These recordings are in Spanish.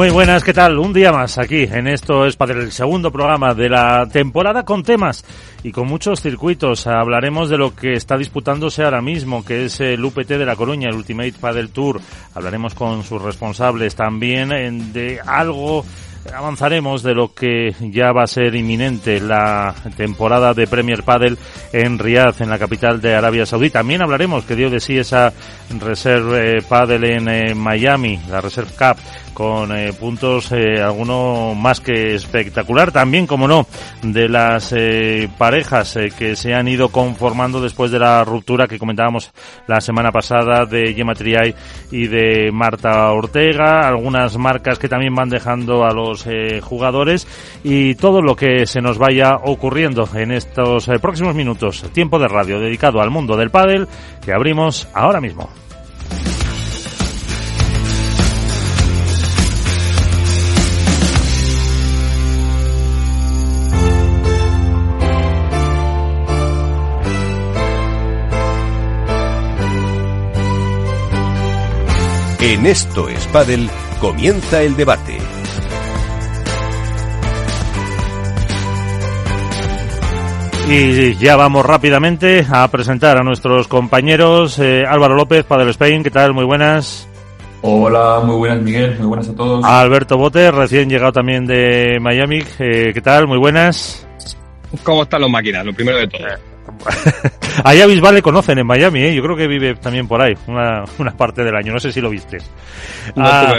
Muy buenas, ¿qué tal? Un día más aquí en esto es para el segundo programa de la temporada con temas y con muchos circuitos. Hablaremos de lo que está disputándose ahora mismo, que es el UPT de La Coruña, el Ultimate Padel Tour. Hablaremos con sus responsables también de algo avanzaremos de lo que ya va a ser inminente la temporada de Premier Padel en Riyadh, en la capital de Arabia Saudí. También hablaremos que dio de sí esa Reserve Padel en eh, Miami, la Reserve Cup con eh, puntos eh, alguno más que espectacular. También como no de las eh, parejas eh, que se han ido conformando después de la ruptura que comentábamos la semana pasada de Gemma Triay y de Marta Ortega algunas marcas que también van dejando a los eh, jugadores y todo lo que se nos vaya ocurriendo en estos próximos minutos. Tiempo de radio dedicado al mundo del pádel que abrimos ahora mismo En esto es Padel, comienza el debate. Y ya vamos rápidamente a presentar a nuestros compañeros. Eh, Álvaro López, Padel Spain, ¿qué tal? Muy buenas. Hola, muy buenas Miguel, muy buenas a todos. Alberto Bote, recién llegado también de Miami, eh, ¿qué tal? Muy buenas. ¿Cómo están los máquinas? Lo primero de todo. Allá Bisbal le conocen en Miami, ¿eh? yo creo que vive también por ahí, una, una parte del año, no sé si lo viste. No Ah,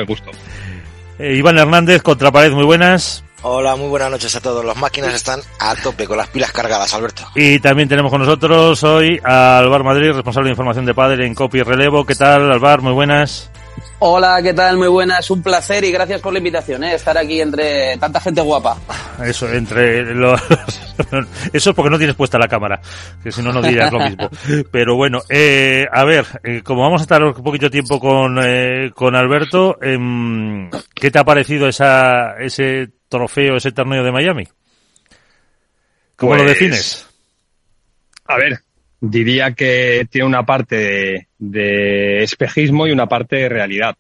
eh, Iván Hernández, Contrapared, muy buenas. Hola, muy buenas noches a todos. Las máquinas están a tope con las pilas cargadas, Alberto. Y también tenemos con nosotros hoy a Alvar Madrid, responsable de información de padre en Copy y Relevo. ¿Qué tal, Alvar? Muy buenas. Hola, ¿qué tal? Muy buenas, un placer y gracias por la invitación, ¿eh? estar aquí entre tanta gente guapa. Eso, entre los... Eso es porque no tienes puesta la cámara, que si no, no dirías lo mismo. Pero bueno, eh, a ver, eh, como vamos a estar un poquito tiempo con, eh, con Alberto, em, ¿qué te ha parecido esa, ese trofeo, ese torneo de Miami? ¿Cómo lo Pues, defines? A ver, diría que tiene una parte de, espejismo y una parte de realidad.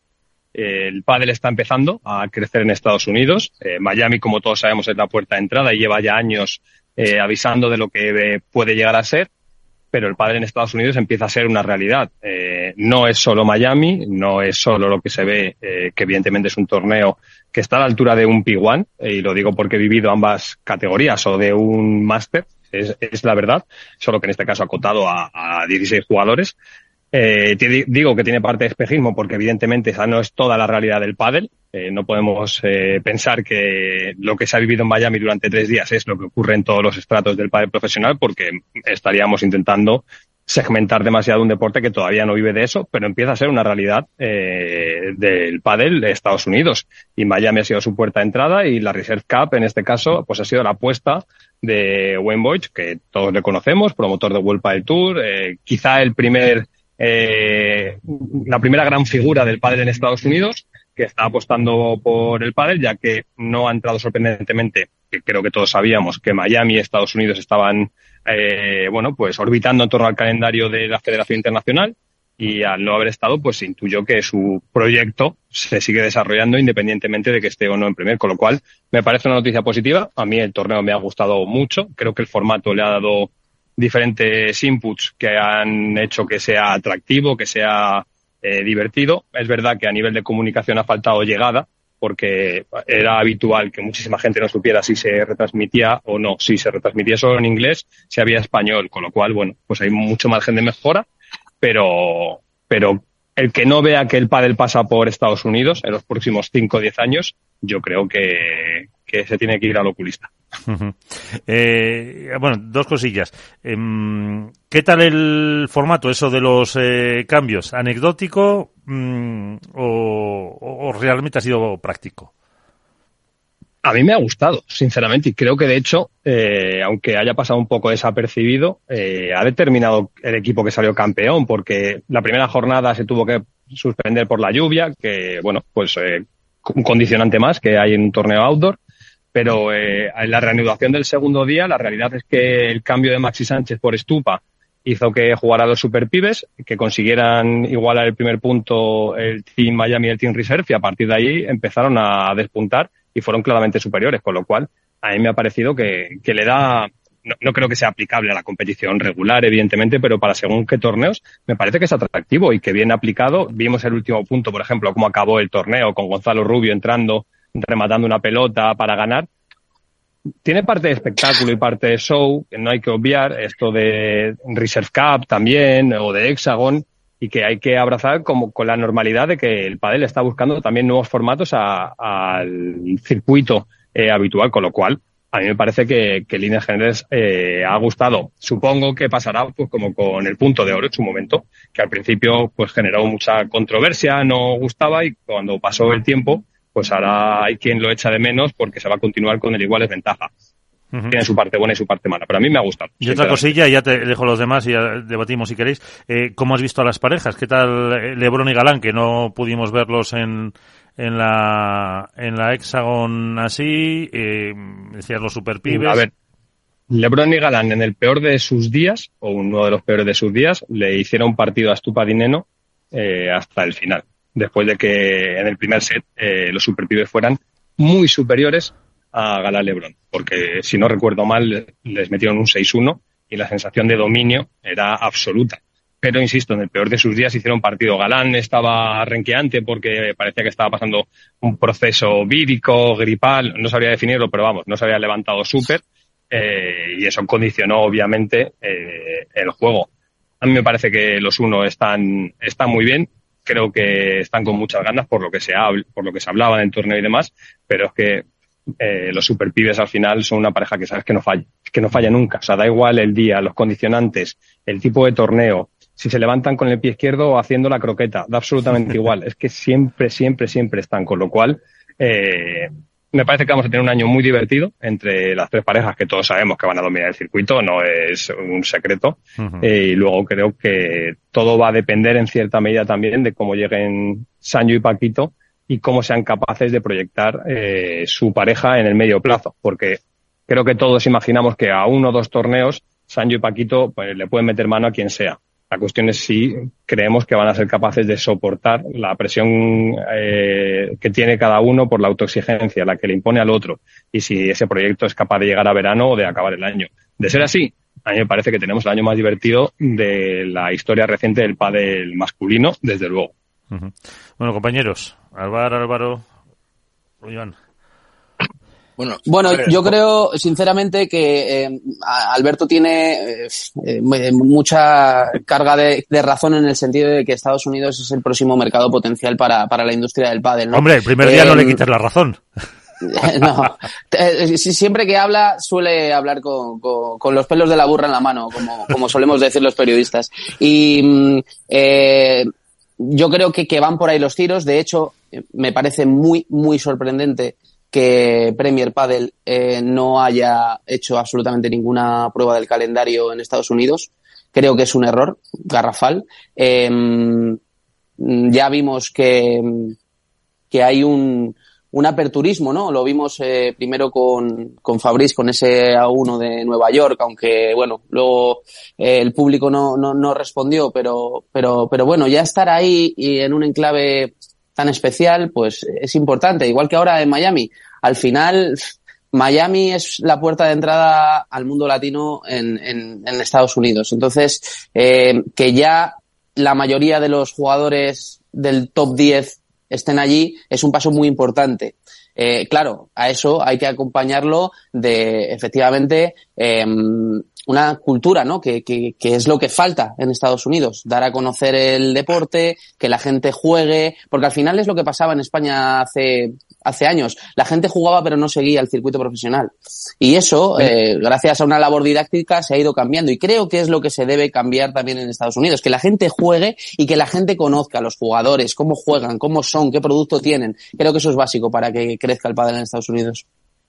El pádel está empezando a crecer en Estados Unidos. Eh, Miami, como todos sabemos, es la puerta de entrada y lleva ya años eh, avisando de lo que eh, puede llegar a ser. Pero el pádel en Estados Unidos empieza a ser una realidad. No es solo Miami, no es solo lo que se ve, que evidentemente es un torneo que está a la altura de un P1, eh, y lo digo porque he vivido ambas categorías, o de un máster, es, es la verdad, solo que en este caso acotado a, a 16 jugadores. Eh, digo que tiene parte de espejismo porque evidentemente esa no es toda la realidad del pádel. Eh, no podemos eh, pensar que lo que se ha vivido en Miami durante tres días es lo que ocurre en todos los estratos del pádel profesional porque estaríamos intentando segmentar demasiado un deporte que todavía no vive de eso, pero empieza a ser una realidad del pádel de Estados Unidos. Y Miami ha sido su puerta de entrada y la Reserve Cup, en este caso, pues ha sido la apuesta de Wayne Boyd, que todos le conocemos, promotor de World Padel Tour, eh, quizá el primer, eh, la primera gran figura del pádel en Estados Unidos, que está apostando por el pádel, ya que no ha entrado sorprendentemente, que creo que todos sabíamos que Miami y Estados Unidos estaban, eh, bueno, pues orbitando en torno al calendario de la Federación Internacional y al no haber estado, pues intuyó que su proyecto se sigue desarrollando independientemente de que esté o no en primer, con lo cual me parece una noticia positiva. A mí el torneo me ha gustado mucho, creo que el formato le ha dado diferentes inputs que han hecho que sea atractivo, que sea eh, divertido. Es verdad que a nivel de comunicación ha faltado llegada, porque era habitual que muchísima gente no supiera si se retransmitía o no, si se retransmitía solo en inglés, si había español, con lo cual, bueno, pues hay mucho margen de mejora, pero, pero el que no vea que el pádel pasa por Estados Unidos en los próximos 5 o 10 años, yo creo que, que se tiene que ir al oculista. Eh, bueno, dos cosillas. Em, ¿Qué tal el formato, eso de los eh, cambios? ¿Anecdótico mm, o realmente ha sido práctico? A mí me ha gustado, sinceramente, y creo que de hecho, eh, aunque haya pasado un poco desapercibido, eh, ha determinado el equipo que salió campeón, porque la primera jornada se tuvo que suspender por la lluvia, que bueno, pues eh, un condicionante más que hay en un torneo outdoor, pero en la reanudación del segundo día, la realidad es que el cambio de Maxi Sánchez por Estupa hizo que jugara los super pibes, que consiguieran igualar el primer punto el Team Miami y el Team Reserve, y a partir de ahí empezaron a despuntar y fueron claramente superiores, con lo cual a mí me ha parecido que, que le da, no, creo que sea aplicable a la competición regular, evidentemente, pero para según qué torneos, me parece que es atractivo y que bien aplicado. Vimos el último punto, por ejemplo, cómo acabó el torneo con Gonzalo Rubio entrando, rematando una pelota para ganar. Tiene parte de espectáculo y parte de show, no hay que obviar, esto de Reserve Cup también, o de Hexagon, y que hay que abrazar como con la normalidad de que el padel está buscando también nuevos formatos al circuito eh, habitual, con lo cual a mí me parece que, que líneas generales eh, ha gustado. Supongo que pasará pues como con el punto de oro en su momento, que al principio pues generó mucha controversia, no gustaba y cuando pasó el tiempo, pues ahora hay quien lo echa de menos porque se va a continuar con el igual es ventaja. Uh -huh. Tiene su parte buena y su parte mala, pero a mí me ha gustado. Y otra cosilla, ya te dejo los demás y ya debatimos si queréis. Eh, ¿Cómo has visto a las parejas? ¿Qué tal Lebron y Galán, que no pudimos verlos en, en la en la Hexagon así? Eh, decías los superpibes. A ver, LeBron y Galán en el peor de sus días, o uno de los peores de sus días, le hicieron un partido a Stupa Dineno eh, hasta el final. Después de que en el primer set eh, los superpibes fueran muy superiores a Galán Lebron, porque si no recuerdo mal, les metieron un 6-1 y la sensación de dominio era absoluta. Pero insisto, en el peor de sus días hicieron partido. Galán estaba renqueante porque parecía que estaba pasando un proceso vírico, gripal, no sabría definirlo, pero vamos, no se había levantado súper eh, y eso condicionó obviamente eh, el juego. A mí me parece que los uno están, están muy bien, creo que están con muchas ganas por lo que se habla, por lo que se hablaba en torneo y demás, pero es que eh, los superpibes al final son una pareja que sabes que no falla, que no falla nunca, o sea, da igual el día, los condicionantes, el tipo de torneo, si se levantan con el pie izquierdo o haciendo la croqueta, da absolutamente igual, es que siempre, siempre, siempre están, con lo cual eh, me parece que vamos a tener un año muy divertido entre las tres parejas que todos sabemos que van a dominar el circuito, no es un secreto. Uh -huh. eh, y luego creo que todo va a depender en cierta medida también de cómo lleguen Sancho y Paquito y cómo sean capaces de proyectar eh, su pareja en el medio plazo, porque creo que todos imaginamos que a uno o dos torneos Sancho y Paquito pues, le pueden meter mano a quien sea. La cuestión es si creemos que van a ser capaces de soportar la presión eh, que tiene cada uno por la autoexigencia, la que le impone al otro, y si ese proyecto es capaz de llegar a verano o de acabar el año. De ser así, a mí me parece que tenemos el año más divertido de la historia reciente del pádel masculino, desde luego. Bueno, compañeros, Álvaro, Álvaro, Iván. Bueno, bueno yo creo sinceramente que eh, Alberto tiene eh, mucha carga de, de, razón en el sentido de que Estados Unidos es el próximo mercado potencial para, para la industria del pádel. ¿no? Hombre, el primer día eh, no le quites la razón. no, siempre que habla suele hablar con, con, con, los pelos de la burra en la mano, como, como solemos decir los periodistas. Y mm, eh, yo creo que, que van por ahí los tiros. De hecho, me parece muy, muy sorprendente que Premier Padel eh, no haya hecho absolutamente ninguna prueba del calendario en Estados Unidos. Creo que es un error garrafal. Eh, ya vimos que, que hay un, un aperturismo, ¿no? Lo vimos eh, primero con, con Fabriz, con ese A1 de Nueva York, aunque, bueno, luego eh, el público no, no, no respondió, pero, pero, pero bueno, ya estar ahí y en un enclave tan especial, pues es importante. Igual que ahora en Miami. Al final, Miami es la puerta de entrada al mundo latino en, en, en Estados Unidos. Entonces, eh, que ya la mayoría de los jugadores del top 10 estén allí es un paso muy importante. Eh, claro, a eso hay que acompañarlo de, efectivamente, eh, una cultura, ¿no? Que, que, que, es lo que falta en Estados Unidos. Dar a conocer el deporte, que la gente juegue, porque al final es lo que pasaba en España hace hace años. La gente jugaba pero no seguía el circuito profesional. Y eso, eh, gracias a una labor didáctica, se ha ido cambiando. Y creo que es lo que se debe cambiar también en Estados Unidos. Que la gente juegue y que la gente conozca a los jugadores, cómo juegan, cómo son, qué producto tienen. Creo que eso es básico para que crezca el padre en Estados Unidos.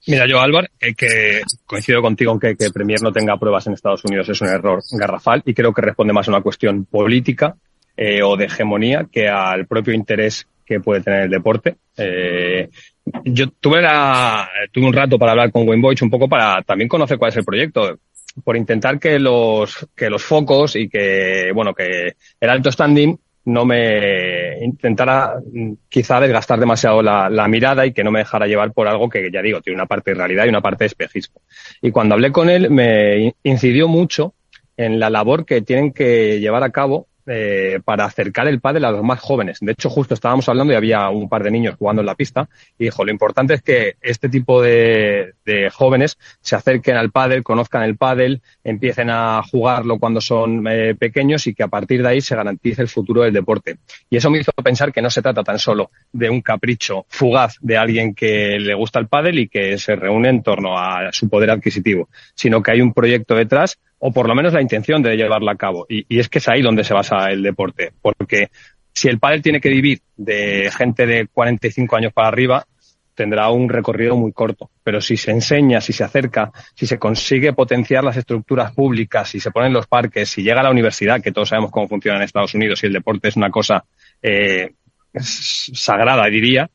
Mira, yo, Álvaro, que coincido contigo en que, que Premier no tenga pruebas en Estados Unidos es un error garrafal y creo que responde más a una cuestión política eh, o de hegemonía que al propio interés que puede tener el deporte. Eh, yo tuve, un rato para hablar con Wayne Boych un poco para también conocer cuál es el proyecto, por intentar que los, que los focos y que, bueno, que el alto standing no me intentara quizá desgastar demasiado la, la, mirada y que no me dejara llevar por algo que ya digo, tiene una parte de realidad y una parte de espejismo. Y cuando hablé con él me incidió mucho en la labor que tienen que llevar a cabo eh, para acercar el pádel a los más jóvenes. De hecho, justo estábamos hablando y había un par de niños jugando en la pista y dijo, lo importante es que este tipo de, jóvenes se acerquen al pádel, conozcan el pádel, empiecen a jugarlo cuando son eh, pequeños y que a partir de ahí se garantice el futuro del deporte. Y eso me hizo pensar que no se trata tan solo de un capricho fugaz de alguien que le gusta el pádel y que se reúne en torno a su poder adquisitivo, sino que hay un proyecto detrás o por lo menos la intención de llevarla a cabo. Y, es que es ahí donde se basa el deporte, porque si el pádel tiene que vivir de gente de 45 años para arriba, tendrá un recorrido muy corto. Pero si se enseña, si se acerca, si se consigue potenciar las estructuras públicas, si se ponen los parques, si llega a la universidad, que todos sabemos cómo funciona en Estados Unidos y el deporte es una cosa eh, sagrada, diría,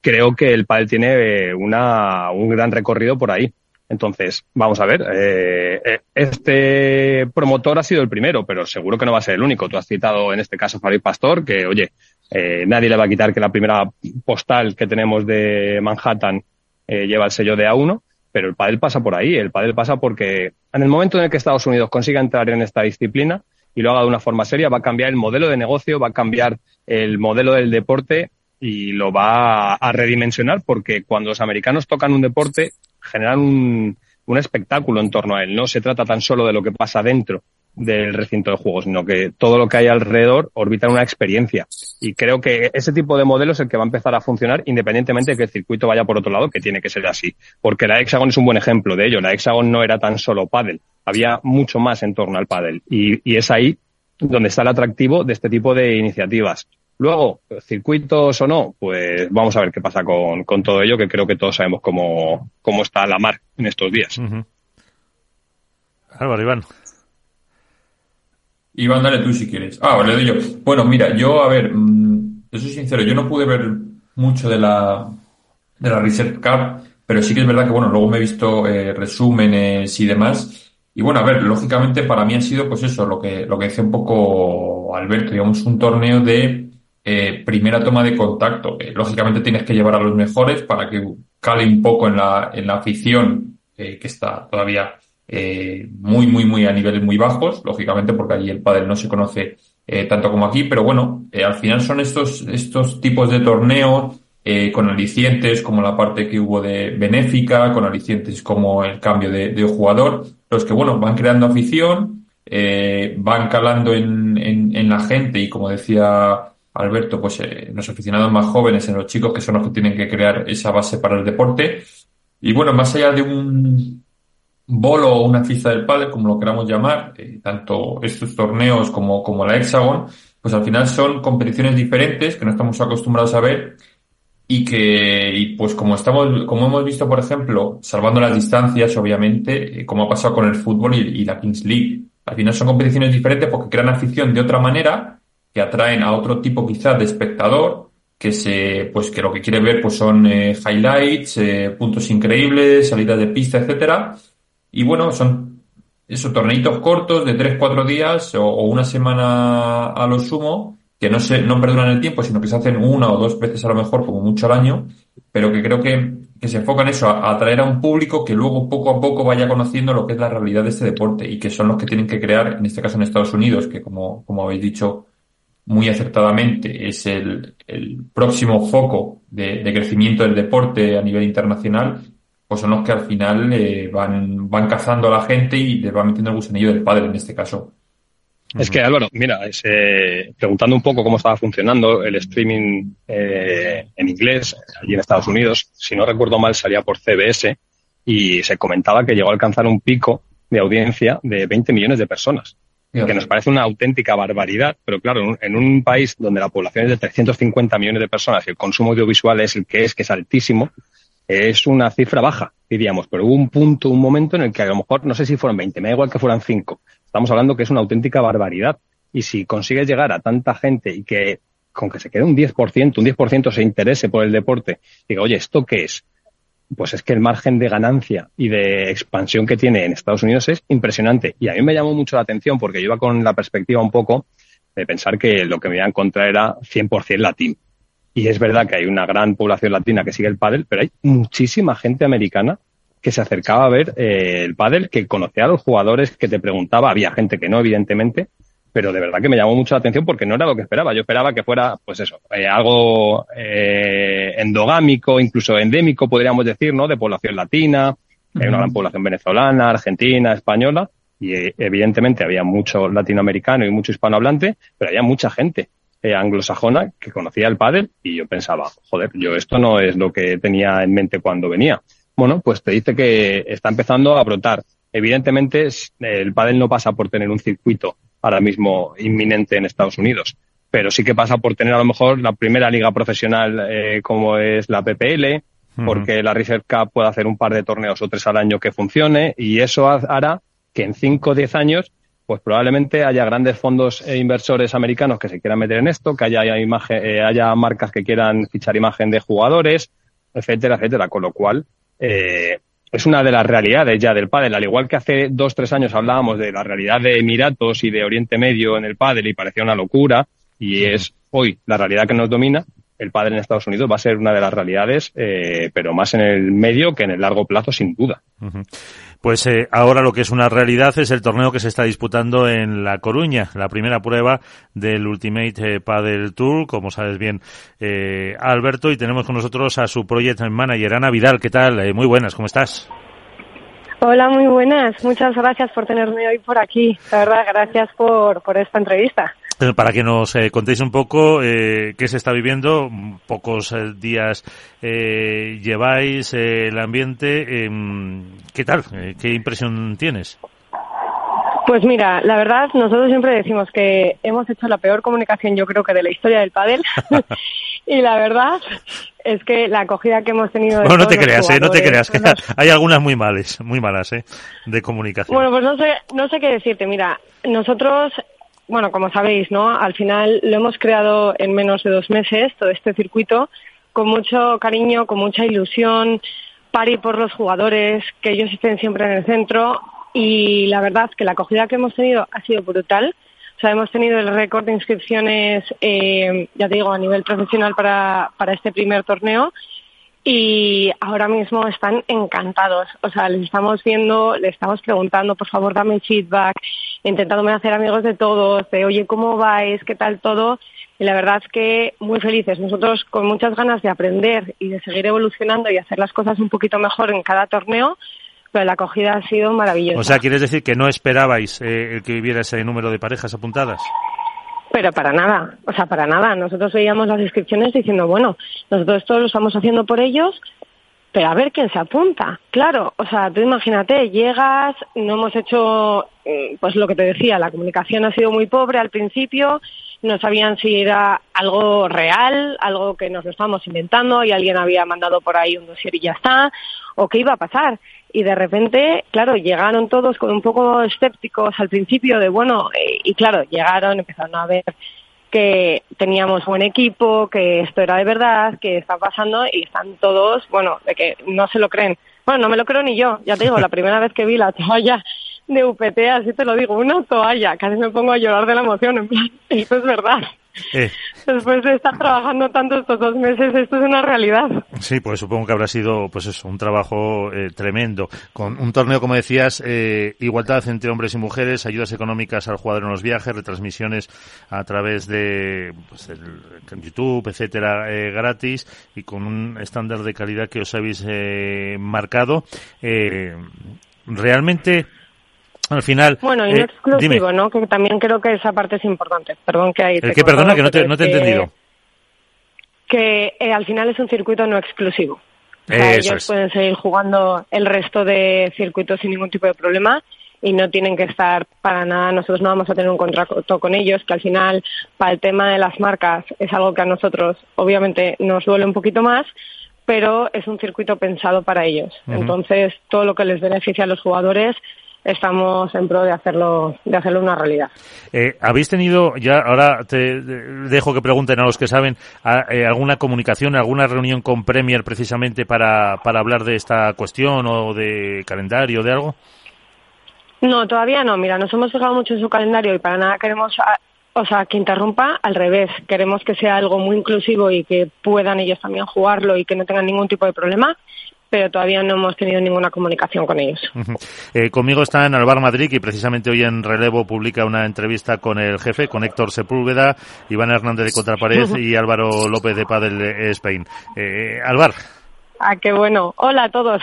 creo que el pádel tiene una, un gran recorrido por ahí. Entonces, vamos a ver, eh, este promotor ha sido el primero, pero seguro que no va a ser el único. Tú has citado en este caso a Farid Pastor, que oye, eh, nadie le va a quitar que la primera postal que tenemos de Manhattan eh, lleva el sello de A1, pero el pádel pasa por ahí. El pádel pasa porque en el momento en el que Estados Unidos consiga entrar en esta disciplina y lo haga de una forma seria, va a cambiar el modelo de negocio, va a cambiar el modelo del deporte y lo va a redimensionar porque cuando los americanos tocan un deporte generan un, un espectáculo en torno a él. No se trata tan solo de lo que pasa dentro del recinto de juegos, sino que todo lo que hay alrededor orbita una experiencia. Y creo que ese tipo de modelo es el que va a empezar a funcionar independientemente de que el circuito vaya por otro lado, que tiene que ser así. Porque la Hexagon es un buen ejemplo de ello. La Hexagon no era tan solo pádel, había mucho más en torno al pádel. Y, y es ahí donde está el atractivo de este tipo de iniciativas. Luego, circuitos o no, pues vamos a ver qué pasa con, con todo ello, que creo que todos sabemos cómo, cómo está la mar en estos días. Uh -huh. Álvaro, Iván. Iván, dale tú si quieres. Ah, vale, doy yo. Bueno, mira, yo, a ver, mmm, yo soy sincero, yo no pude ver mucho de la, de la Reset Cup, pero sí que es verdad que, bueno, luego me he visto eh, resúmenes y demás. Y bueno, a ver, lógicamente para mí ha sido, pues eso, lo que, lo que dice un poco Alberto, digamos, un torneo de eh, primera toma de contacto. Eh, lógicamente tienes que llevar a los mejores para que cale un poco en la, en la afición, eh, que está todavía eh, muy, muy, muy a niveles muy bajos, lógicamente, porque allí el pádel no se conoce eh, tanto como aquí, pero bueno, al final son estos, estos tipos de torneos con alicientes como la parte que hubo de benéfica, con alicientes como el cambio de, de jugador, los que, bueno, van creando afición, van calando en, en, en la gente y como decía Alberto, pues eh, los aficionados más jóvenes, en los chicos que son los que tienen que crear esa base para el deporte. Y bueno, más allá de un bolo o una fiesta del padre, como lo queramos llamar, eh, tanto estos torneos como, como la Hexagon, pues al final son competiciones diferentes que no estamos acostumbrados a ver y que, pues como estamos, como hemos visto, por ejemplo, salvando las distancias, obviamente, eh, como ha pasado con el fútbol y, y la Kings League, al final son competiciones diferentes porque crean afición de otra manera que atraen a otro tipo quizás de espectador que se pues que lo que quiere ver pues son eh, highlights, eh, puntos increíbles, salidas de pista, etcétera. Y bueno, son esos torneitos cortos de 3 4 días o, una semana a lo sumo que no se no perduran el tiempo, sino que se hacen una o dos veces a lo mejor como mucho al año, pero que creo que, que se enfocan eso, a, a atraer a un público que luego poco a poco vaya conociendo lo que es la realidad de este deporte y que son los que tienen que crear, en este caso en Estados Unidos, que como, como habéis dicho, muy acertadamente es el, el próximo foco de, de, crecimiento del deporte a nivel internacional, pues son los que al final eh, van, van cazando a la gente y les van metiendo el gusanillo del padre en este caso. Es que Álvaro, mira, preguntando un poco cómo estaba funcionando el streaming eh, en inglés allí en Estados Unidos, si no recuerdo mal salía por CBS y se comentaba que llegó a alcanzar un pico de audiencia de 20 millones de personas, que nos parece una auténtica barbaridad, pero claro, en un, país donde la población es de 350 millones de personas y el consumo audiovisual es el que es, que es altísimo, es una cifra baja, diríamos, pero hubo un punto, un momento en el que a lo mejor, no sé si fueron 20, me da igual que fueran 5, estamos hablando que es una auténtica barbaridad. Y si consigues llegar a tanta gente y que con que se quede un 10%, un 10% se interese por el deporte, diga, oye, ¿esto qué es? Pues es que el margen de ganancia y de expansión que tiene en Estados Unidos es impresionante. Y a mí me llamó mucho la atención porque yo iba con la perspectiva un poco de pensar que lo que me iba a encontrar era 100% latín. Y es verdad que hay una gran población latina que sigue el pádel, pero hay muchísima gente americana que se acercaba a ver eh, el pádel, que conocía a los jugadores, que te preguntaba, había gente que no, evidentemente, pero de verdad que me llamó mucho la atención porque no era lo que esperaba. Yo esperaba que fuera, pues eso, eh, algo eh, endogámico, incluso endémico, podríamos decir, ¿no? De población latina, hay una gran población venezolana, argentina, española, y evidentemente había mucho latinoamericano y mucho hispanohablante, pero había mucha gente eh, anglosajona que conocía el pádel y yo pensaba, joder, yo esto no es lo que tenía en mente cuando venía. Bueno, pues te dice que está empezando a brotar. Evidentemente, el pádel no pasa por tener un circuito ahora mismo inminente en Estados Unidos, pero sí que pasa por tener a lo mejor la primera liga profesional eh, como es la PPL, porque la Reserve Cup puede hacer un par de torneos o tres al año que funcione y eso hará que en cinco o diez años pues probablemente haya grandes fondos e inversores americanos que se quieran meter en esto, que haya, imagen, eh, haya marcas que quieran fichar imagen de jugadores, etcétera, etcétera. Con lo cual, eh, es una de las realidades ya del pádel. Al igual que hace dos, tres años hablábamos de la realidad de Emiratos y de Oriente Medio en el pádel y parecía una locura, y es hoy la realidad que nos domina, el pádel en Estados Unidos va a ser una de las realidades, eh, pero más en el medio que en el largo plazo, sin duda. Pues eh, ahora lo que es una realidad es el torneo que se está disputando en La Coruña, la primera prueba del Ultimate eh, Padel Tour, como sabes bien, eh, Alberto, y tenemos con nosotros a su project manager, Ana Vidal. ¿Qué tal? Eh, muy buenas, ¿cómo estás? Hola, muy buenas. Muchas gracias por tenerme hoy por aquí. La verdad, gracias por, por esta entrevista. Para que nos eh, contéis un poco eh, qué se está viviendo, pocos eh, días eh, lleváis el ambiente, em, ¿qué tal? ¿Qué impresión tienes? Pues mira, la verdad, nosotros siempre decimos que hemos hecho la peor comunicación, yo creo que de la historia del pádel. y la verdad es que la acogida que hemos tenido. bueno, no te creas, eh, no te creas, que hay algunas muy malas, muy malas, eh, de comunicación. Bueno, pues no sé, no sé qué decirte. Mira, nosotros bueno, como sabéis, ¿no? Al final lo hemos creado en menos de dos meses, todo este circuito, con mucho cariño, con mucha ilusión, pari por los jugadores, que ellos estén siempre en el centro y la verdad que la acogida que hemos tenido ha sido brutal. O sea, hemos tenido el récord de inscripciones, eh, ya te digo, a nivel profesional para, para este primer torneo y ahora mismo están encantados. O sea, les estamos viendo, les estamos preguntando, por favor, dame feedback, intentándome hacer amigos de todos, de oye, ¿cómo vais? ¿Qué tal todo? Y la verdad es que muy felices. Nosotros con muchas ganas de aprender y de seguir evolucionando y hacer las cosas un poquito mejor en cada torneo, pero la acogida ha sido maravillosa. O sea, ¿quieres decir que no esperabais eh, el que hubiera ese número de parejas apuntadas? Pero para nada, o sea, para nada. Nosotros veíamos las inscripciones diciendo, bueno, nosotros esto lo estamos haciendo por ellos, pero a ver quién se apunta. Claro, o sea, tú imagínate, llegas, no hemos hecho, mm, pues lo que te decía, la comunicación ha sido muy pobre al principio, no sabían si era algo real, algo que nos lo estábamos inventando y alguien había mandado por ahí un dossier y ya está, o qué iba a pasar y de repente, claro, llegaron todos con un poco escépticos al principio de, bueno, eh, y claro, llegaron, empezaron a ver que teníamos buen equipo, que esto era de verdad, que está pasando y están todos, bueno, de que no se lo creen. Bueno, no me lo creo ni yo, ya te digo, la primera vez que vi la toalla de UPT, así te lo digo, una toalla, casi me pongo a llorar de la emoción, en plan, esto es verdad. Eh. Después de estar trabajando tanto estos dos meses, esto es una realidad. Sí, pues supongo que habrá sido, pues eso, un trabajo eh, tremendo. Con un torneo, como decías, eh, igualdad entre hombres y mujeres, ayudas económicas al jugador en los viajes, retransmisiones a través de pues, el, YouTube, etcétera, eh, gratis y con un estándar de calidad que os habéis marcado. realmente al final... Bueno, y no exclusivo, ¿no? Que también creo que esa parte es importante. Perdón que hay... El que, perdona, que no te, no te he entendido. Que al final es un circuito no exclusivo. O sea, ellos pueden seguir jugando el resto de circuitos sin ningún tipo de problema y no tienen que estar para nada, nosotros no vamos a tener un contrato con ellos, que al final para el tema de las marcas es algo que a nosotros obviamente nos duele un poquito más, pero es un circuito pensado para ellos. Entonces, todo lo que les beneficia a los jugadores estamos en pro de hacerlo de hacerlo una realidad. Eh, ¿Habéis tenido ya, ahora te dejo que pregunten a los que saben, eh, alguna comunicación, alguna reunión con Premier precisamente para, para hablar de esta cuestión o de calendario, de algo? No, todavía no. Mira, nos hemos fijado mucho en su calendario y para nada queremos, ah, o sea, que interrumpa. Al revés, queremos que sea algo muy inclusivo y que puedan ellos también jugarlo y que no tengan ningún tipo de problema pero todavía no hemos tenido ninguna comunicación con ellos. eh, conmigo está en Alvar Madrid y precisamente hoy en Relevo publica una entrevista con el jefe, con Héctor Sepúlveda, Iván Hernández de Contrapared y Álvaro López de Padel Spain. Eh, Alvar. Ah, qué bueno. Hola a todos.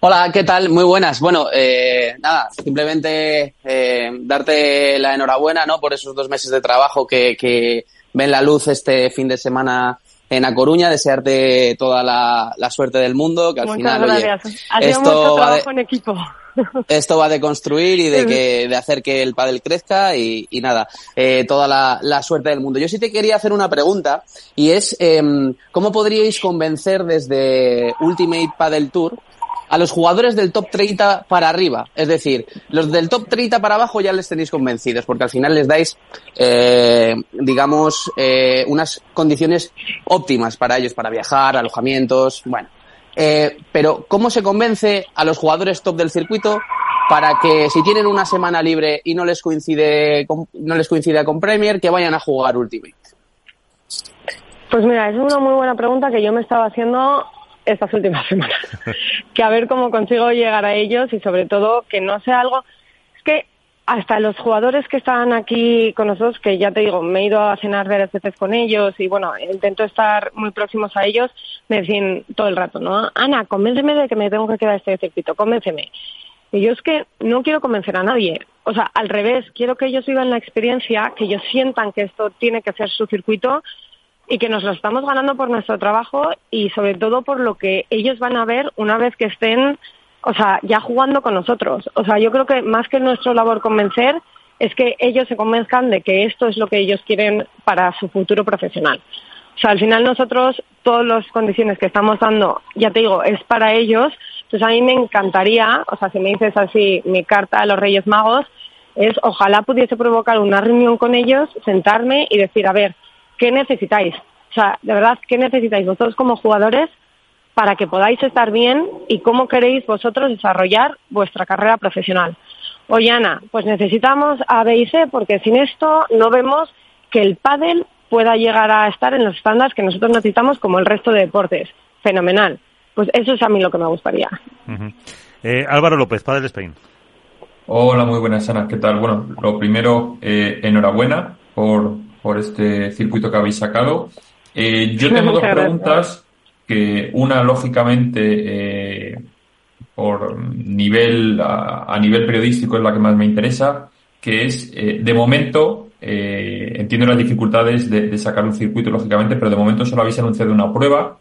Hola, ¿qué tal? Muy buenas. Bueno, eh, nada, simplemente eh, darte la enhorabuena, ¿no? Por esos dos meses de trabajo que, que ven la luz este fin de semana en A Coruña, desearte toda la, suerte del mundo, que al final, esto va de, en equipo. Esto va de construir y de que de hacer que el pádel crezca y, y nada, eh, toda la, la, suerte del mundo. Yo sí te quería hacer una pregunta y es eh, ¿cómo podríais convencer desde Ultimate Padel Tour a los jugadores del top 30 para arriba. Es decir, los del top 30 para abajo ya les tenéis convencidos, porque al final les dais, eh, digamos, eh, unas condiciones óptimas para ellos, para viajar, alojamientos, bueno. Eh, pero, ¿cómo se convence a los jugadores top del circuito para que si tienen una semana libre y no les coincide con, no les coincide con Premier, que vayan a jugar Ultimate? Pues mira, es una muy buena pregunta que yo me estaba haciendo estas últimas semanas. que a ver cómo consigo llegar a ellos y sobre todo que no sea algo... Es que hasta los jugadores que están aquí con nosotros, que ya te digo, me he ido a cenar varias veces con ellos y bueno, intento estar muy próximos a ellos, me decían todo el rato, ¿no? Ana, convénceme de que me tengo que quedar este circuito, convénceme. Y yo es que no quiero convencer a nadie. O sea, al revés, quiero que ellos vivan la experiencia, que ellos sientan que esto tiene que ser su circuito y que nos lo estamos ganando por nuestro trabajo y sobre todo por lo que ellos van a ver una vez que estén, o sea, ya jugando con nosotros. O sea, yo creo que más que nuestra labor convencer es que ellos se convenzcan de que esto es lo que ellos quieren para su futuro profesional. O sea, al final nosotros, todas las condiciones que estamos dando, ya te digo, es para ellos. Entonces a mí me encantaría, o sea, si me dices así, mi carta a los Reyes Magos, es ojalá pudiese provocar una reunión con ellos, sentarme y decir, a ver, ¿qué necesitáis? O sea, de verdad, ¿qué necesitáis vosotros como jugadores para que podáis estar bien y cómo queréis vosotros desarrollar vuestra carrera profesional? Oye, Ana, pues necesitamos A, B y C porque sin esto no vemos que el pádel pueda llegar a estar en los estándares que nosotros necesitamos como el resto de deportes. Fenomenal. Pues eso es a mí lo que me gustaría. Eh, Álvaro López, Padel Spain. Hola, muy buenas, Ana. ¿Qué tal? Bueno, lo primero, eh, enhorabuena por, por este circuito que habéis sacado. Eh, yo tengo dos preguntas que una lógicamente eh, por nivel a, nivel periodístico es la que más me interesa, que es eh, de momento entiendo las dificultades de, de, sacar un circuito lógicamente, pero de momento solo habéis anunciado una prueba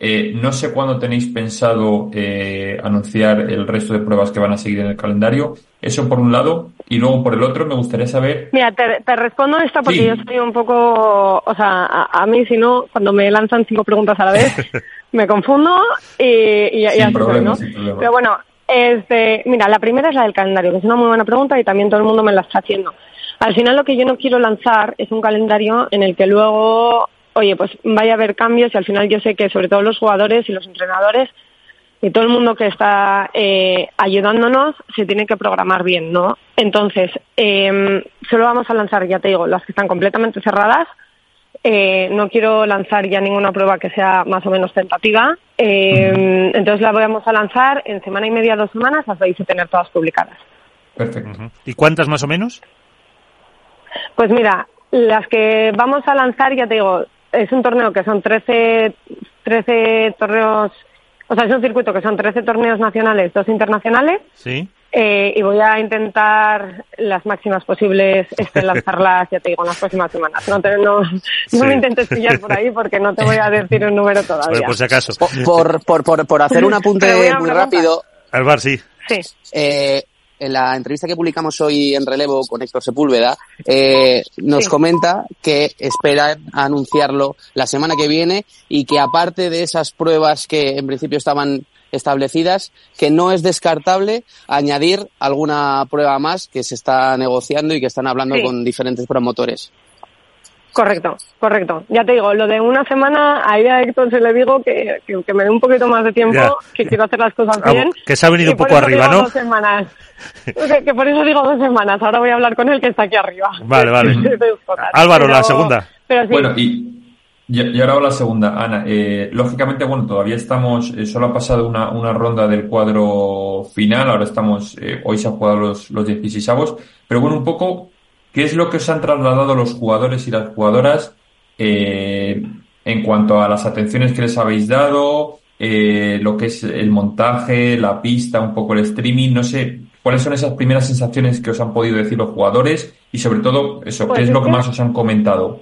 eh, no sé cuándo tenéis pensado eh, anunciar el resto de pruebas que van a seguir en el calendario. Eso por un lado. Y luego por el otro me gustaría saber... Mira, te, te respondo esta porque yo soy un poco... O sea, a, mí si no, cuando me lanzan cinco preguntas a la vez, me confundo y, y, así ¿no? Pero bueno, este, mira, la primera es la del calendario, que es una muy buena pregunta y también todo el mundo me la está haciendo. Al final lo que yo no quiero lanzar es un calendario en el que luego oye, pues vaya a haber cambios y al final yo sé que sobre todo los jugadores y los entrenadores y todo el mundo que está eh, ayudándonos se tiene que programar bien, ¿no? Entonces, eh, solo vamos a lanzar, ya te digo, las que están completamente cerradas. Eh, no quiero lanzar ya ninguna prueba que sea más o menos tentativa. Eh, entonces la vamos a lanzar en semana y media, dos semanas, las vais a tener todas publicadas. Perfecto. ¿Y cuántas más o menos? Pues mira, las que vamos a lanzar, ya te digo, es un torneo que son 13, 13 torneos, o sea, es un circuito que son 13 torneos nacionales, dos internacionales. Sí. eh, y voy a intentar las máximas posibles este, lanzarlas, ya te digo, en las próximas semanas. No, te, no, no me intentes pillar por ahí porque no te voy a decir un número todavía. Bueno, por si acaso. Por, por, por, por hacer un apunte muy rápido, Alvar, sí. Sí. eh, en la entrevista que publicamos hoy en relevo con Héctor Sepúlveda, eh, nos Sí. comenta que esperan anunciarlo la semana que viene y que aparte de esas pruebas que en principio estaban establecidas, que no es descartable añadir alguna prueba más que se está negociando y que están hablando Sí. con diferentes promotores. Correcto, correcto. Ya te digo, lo de una semana, ahí a Héctor se le digo que, que, que me dé un poquito más de tiempo, Ya. que quiero hacer las cosas Ah, bien. que se ha venido un poco arriba, ¿no? Dos semanas. que, que por eso digo dos semanas. Ahora voy a hablar con él que está aquí arriba. Vale, vale. Álvaro, la segunda. Pero sí, Bueno, y, y, ahora la segunda, Ana. Eh, lógicamente, bueno, todavía estamos, eh, solo ha pasado una, una ronda del cuadro final, ahora estamos, eh, hoy se han jugado los, los 16avos, pero bueno, un poco, ¿qué es lo que os han trasladado los jugadores y las jugadoras eh, en cuanto a las atenciones que les habéis dado, eh, lo que es el montaje, la pista, un poco el streaming, no sé, cuáles son esas primeras sensaciones que os han podido decir los jugadores y sobre todo eso, Pues qué es es lo que que- más os han comentado.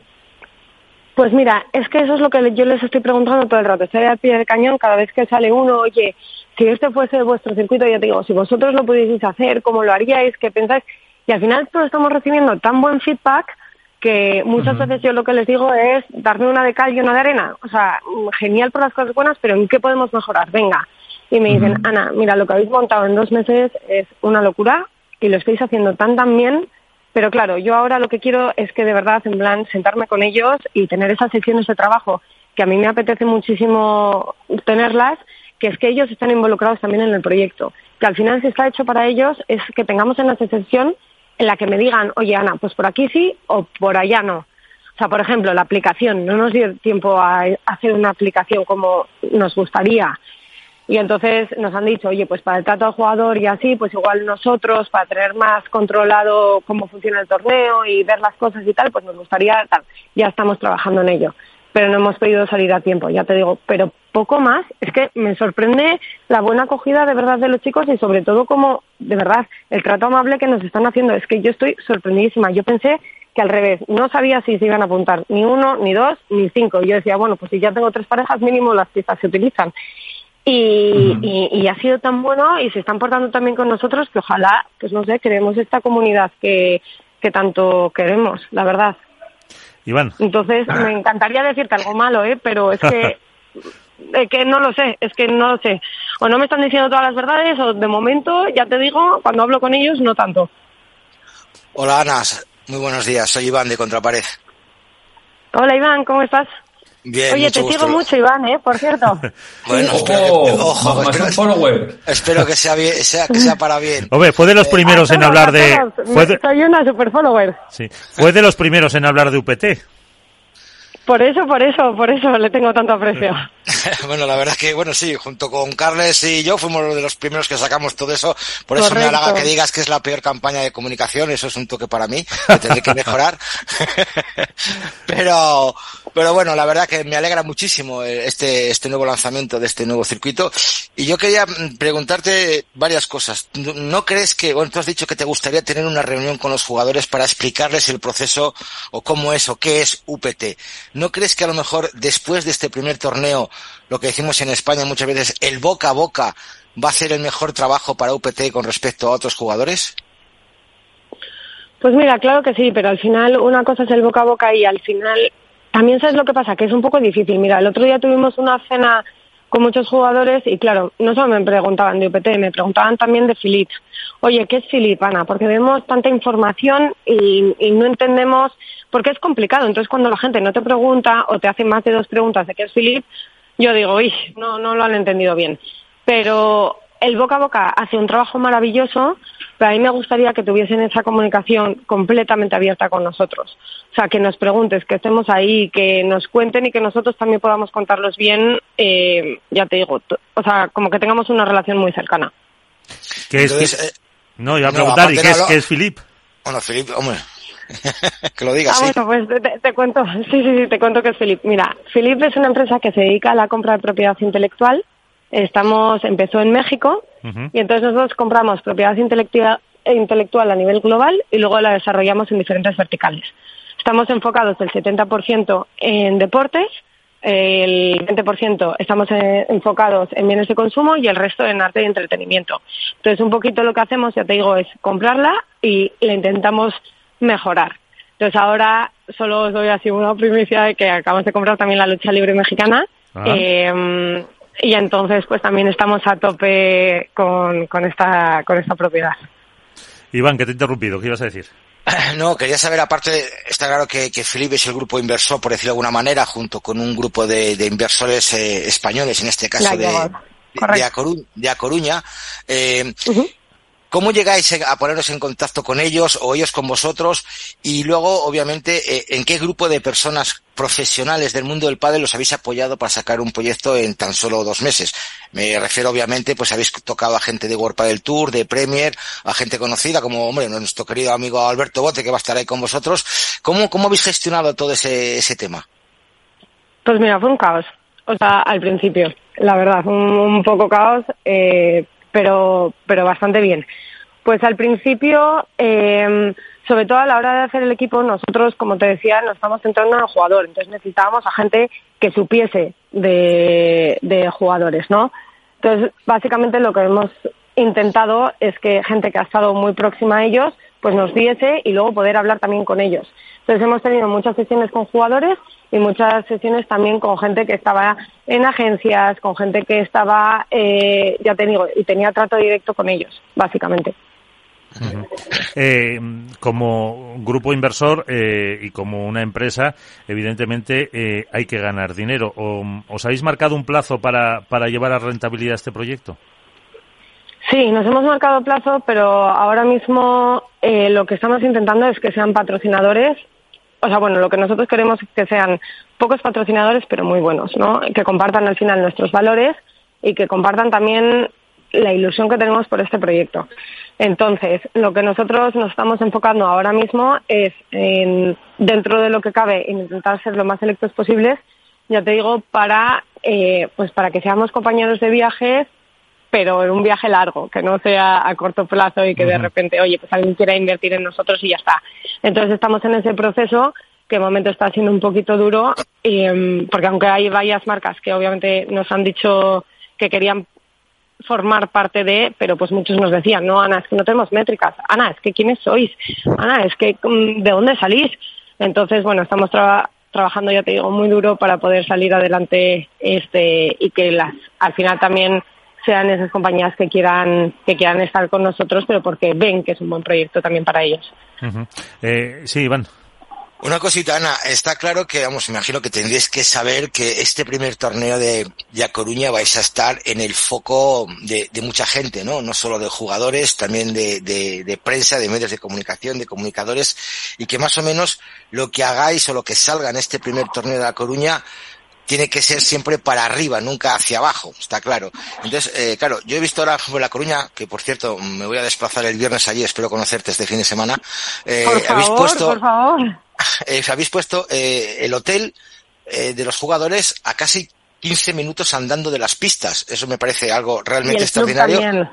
Pues mira, es que eso es lo que yo les estoy preguntando todo el rato. Estoy al pie del cañón cada vez que sale uno, oye, si este fuese vuestro circuito, ya te digo, si vosotros lo pudieseis hacer, cómo lo haríais, qué pensáis. Y al final todos estamos recibiendo tan buen feedback que muchas veces yo lo que les digo es darme una de cal y una de arena. O sea, genial por las cosas buenas, pero ¿en qué podemos mejorar? Venga. Y me dicen, Ana, mira, lo que habéis montado en dos meses es una locura y lo estáis haciendo tan tan bien pero claro, yo ahora lo que quiero es que de verdad, en plan, sentarme con ellos y tener esas sesiones de trabajo que a mí me apetece muchísimo tenerlas, que es que ellos estén involucrados también en el proyecto. Que al final, si está hecho para ellos, es que tengamos una sesión en la que me digan, oye, Ana, pues por aquí sí o por allá no. O sea, por ejemplo, la aplicación. No nos dio tiempo a hacer una aplicación como nos gustaría. Y entonces nos han dicho, oye, pues para el trato al jugador y así, pues igual nosotros, para tener más controlado cómo funciona el torneo y ver las cosas y tal, pues nos gustaría tal. Ya estamos trabajando en ello. Pero no hemos podido salir a tiempo, ya te digo. Pero poco más, es que me sorprende la buena acogida de verdad de los chicos y sobre todo como, de verdad, el trato amable que nos están haciendo. Es que yo estoy sorprendidísima. Yo pensé que al revés, no sabía si se iban a apuntar ni uno, ni dos, ni cinco. Yo decía, bueno, pues si ya tengo tres parejas, mínimo las pistas se utilizan. Y, y, y ha sido tan bueno y se están portando también con nosotros que ojalá, pues no sé, creemos esta comunidad que, que tanto queremos, la verdad. Iván. Entonces, me encantaría decirte algo malo, ¿eh? Pero es que, es que no lo sé, es que no lo sé. O no me están diciendo todas las verdades, o de momento, ya te digo, cuando hablo con ellos, no tanto. Hola, Ana. Muy buenos días. Soy Iván de Contrapared. Hola, Iván, ¿cómo estás? Bien, Oye, mucho te gusto. sigo mucho, Iván, ¿eh? Por cierto. Bueno, Ojo, espero que, ojo, más espero, un follower. espero que sea bien, sea, que sea para bien. Hombre, fue de los primeros en A todos, hablar de... Fue de, Soy una super follower. sí, fue de los primeros en hablar de UPT. Por eso, por eso, por eso le tengo tanto aprecio. bueno, la verdad es que, bueno, sí, junto con Carles y yo fuimos de los primeros que sacamos todo eso. Por eso me halaga que digas que es la peor campaña de comunicación. Eso es un toque para mí, que tendré que mejorar. pero, pero bueno, la verdad que me alegra muchísimo eh, este, este nuevo lanzamiento de este nuevo circuito. Y yo quería mm, preguntarte varias cosas. ¿No- ¿No crees que, bueno, tú has dicho que te gustaría tener una reunión con los jugadores para explicarles el proceso o cómo es o qué es UPT? ¿No crees que a lo mejor después de este primer torneo, lo que decimos en España muchas veces, el boca a boca va a hacer el mejor trabajo para UPT con respecto a otros jugadores? Pues mira, claro que sí, pero al final una cosa es el boca a boca y al final también sabes lo que pasa, que es un poco difícil. Mira, el otro día tuvimos una cena con muchos jugadores y claro, no solo me preguntaban de UPT, me preguntaban también de Philip. Oye, ¿qué es Philip, Ana? Porque vemos tanta información y, y no entendemos, porque es complicado. Entonces, cuando la gente no te pregunta o te hace más de dos preguntas de qué es Philip, yo digo, uy, no, no lo han entendido bien. Pero el boca a boca hace un trabajo maravilloso, pero a mí me gustaría que tuviesen esa comunicación completamente abierta con nosotros. O sea, que nos preguntes, que estemos ahí, que nos cuenten y que nosotros también podamos contarlos bien, eh, ya te digo, o sea, como que tengamos una relación muy cercana. ¿Qué es, Entonces, eh, no, iba a no, preguntar, ¿y qué es, no lo- qué es Philip? bueno, Felipe, hombre, que lo digas, Ah, sí. bueno, pues te, te cuento, sí, sí, sí, te cuento que es Philip. Mira, Philip es una empresa que se dedica a la compra de propiedad intelectual. Estamos, empezó en México Y entonces nosotros compramos propiedad intelectual, intelectual a nivel global y luego la desarrollamos en diferentes verticales. Estamos enfocados el 70% en deportes, el 20% estamos eh, enfocados en bienes de consumo y el resto en arte y entretenimiento. Entonces, un poquito lo que hacemos, ya te digo, es comprarla y la intentamos mejorar. Entonces, ahora solo os doy así una primicia de que acabamos de comprar también la lucha libre mexicana. Eh, y entonces, pues también estamos a tope con, con, esta, con esta propiedad. Iván, que te he interrumpido, ¿qué ibas a decir? No, quería saber, aparte, está claro que, que Felipe es el grupo inversor, por decirlo de alguna manera, junto con un grupo de, de inversores eh, españoles, en este caso de, de, a Coruña. De a Coruña. Eh, ¿Cómo llegáis a poneros en contacto con ellos o ellos con vosotros? Y luego, obviamente, eh, ¿en qué grupo de personas profesionales del mundo del padre los habéis apoyado para sacar un proyecto en tan solo dos meses? Me refiero, obviamente, pues habéis tocado a gente de World del Tour, de Premier, a gente conocida como, hombre, nuestro querido amigo Alberto Bote, que va a estar ahí con vosotros. ¿Cómo, cómo habéis gestionado todo ese, ese tema? Pues mira, fue un caos. O sea, al principio, la verdad, un, un poco caos. Eh, pero, pero bastante bien. Pues al principio, eh, sobre todo a la hora de hacer el equipo, nosotros, como te decía, nos estamos centrando en el jugador. Entonces necesitábamos a gente que supiese de, de jugadores, ¿no? Entonces, básicamente lo que hemos intentado es que gente que ha estado muy próxima a ellos, pues nos diese y luego poder hablar también con ellos. Entonces hemos tenido muchas sesiones con jugadores y muchas sesiones también con gente que estaba en agencias, con gente que estaba, eh, ya te digo, y tenía trato directo con ellos, básicamente. Eh, como grupo inversor eh, y como una empresa, evidentemente eh, hay que ganar dinero. ¿Os habéis marcado un plazo para, para llevar a rentabilidad este proyecto? Sí, nos hemos marcado plazo, pero ahora mismo eh, lo que estamos intentando es que sean patrocinadores o sea, bueno, lo que nosotros queremos es que sean pocos patrocinadores, pero muy buenos, ¿no? Que compartan al final nuestros valores y que compartan también la ilusión que tenemos por este proyecto. Entonces, lo que nosotros nos estamos enfocando ahora mismo es, en, dentro de lo que cabe, en intentar ser lo más selectos posibles, ya te digo, para, eh, pues para que seamos compañeros de viajes pero en un viaje largo, que no sea a corto plazo y que de repente, oye, pues alguien quiera invertir en nosotros y ya está. Entonces estamos en ese proceso que de momento está siendo un poquito duro, y, em, porque aunque hay varias marcas que obviamente nos han dicho que querían formar parte de, pero pues muchos nos decían, no, Ana, es que no tenemos métricas, Ana, es que quiénes sois, Ana, es que mm, de dónde salís. Entonces, bueno, estamos trabajando, ya te digo, muy duro para poder salir adelante este y que las, al final también sean esas compañías que quieran que quieran estar con nosotros, pero porque ven que es un buen proyecto también para ellos. eh, sí, Iván. Una cosita, Ana, está claro que, vamos, imagino que tendréis que saber que este primer torneo de, de Coruña vais a estar en el foco de, de, mucha gente, ¿no? No solo de jugadores, también de, de, de, prensa, de medios de comunicación, de comunicadores, y que más o menos lo que hagáis o lo que salga en este primer torneo de La Coruña tiene que ser siempre para arriba, nunca hacia abajo, está claro. Entonces, eh, claro, yo he visto ahora en La Coruña, que por cierto, me voy a desplazar el viernes allí, espero conocerte este fin de semana. Eh, por favor, habéis puesto, por favor. Eh, habéis puesto eh, el hotel eh, de los jugadores a casi 15 minutos andando de las pistas. Eso me parece algo realmente extraordinario. También.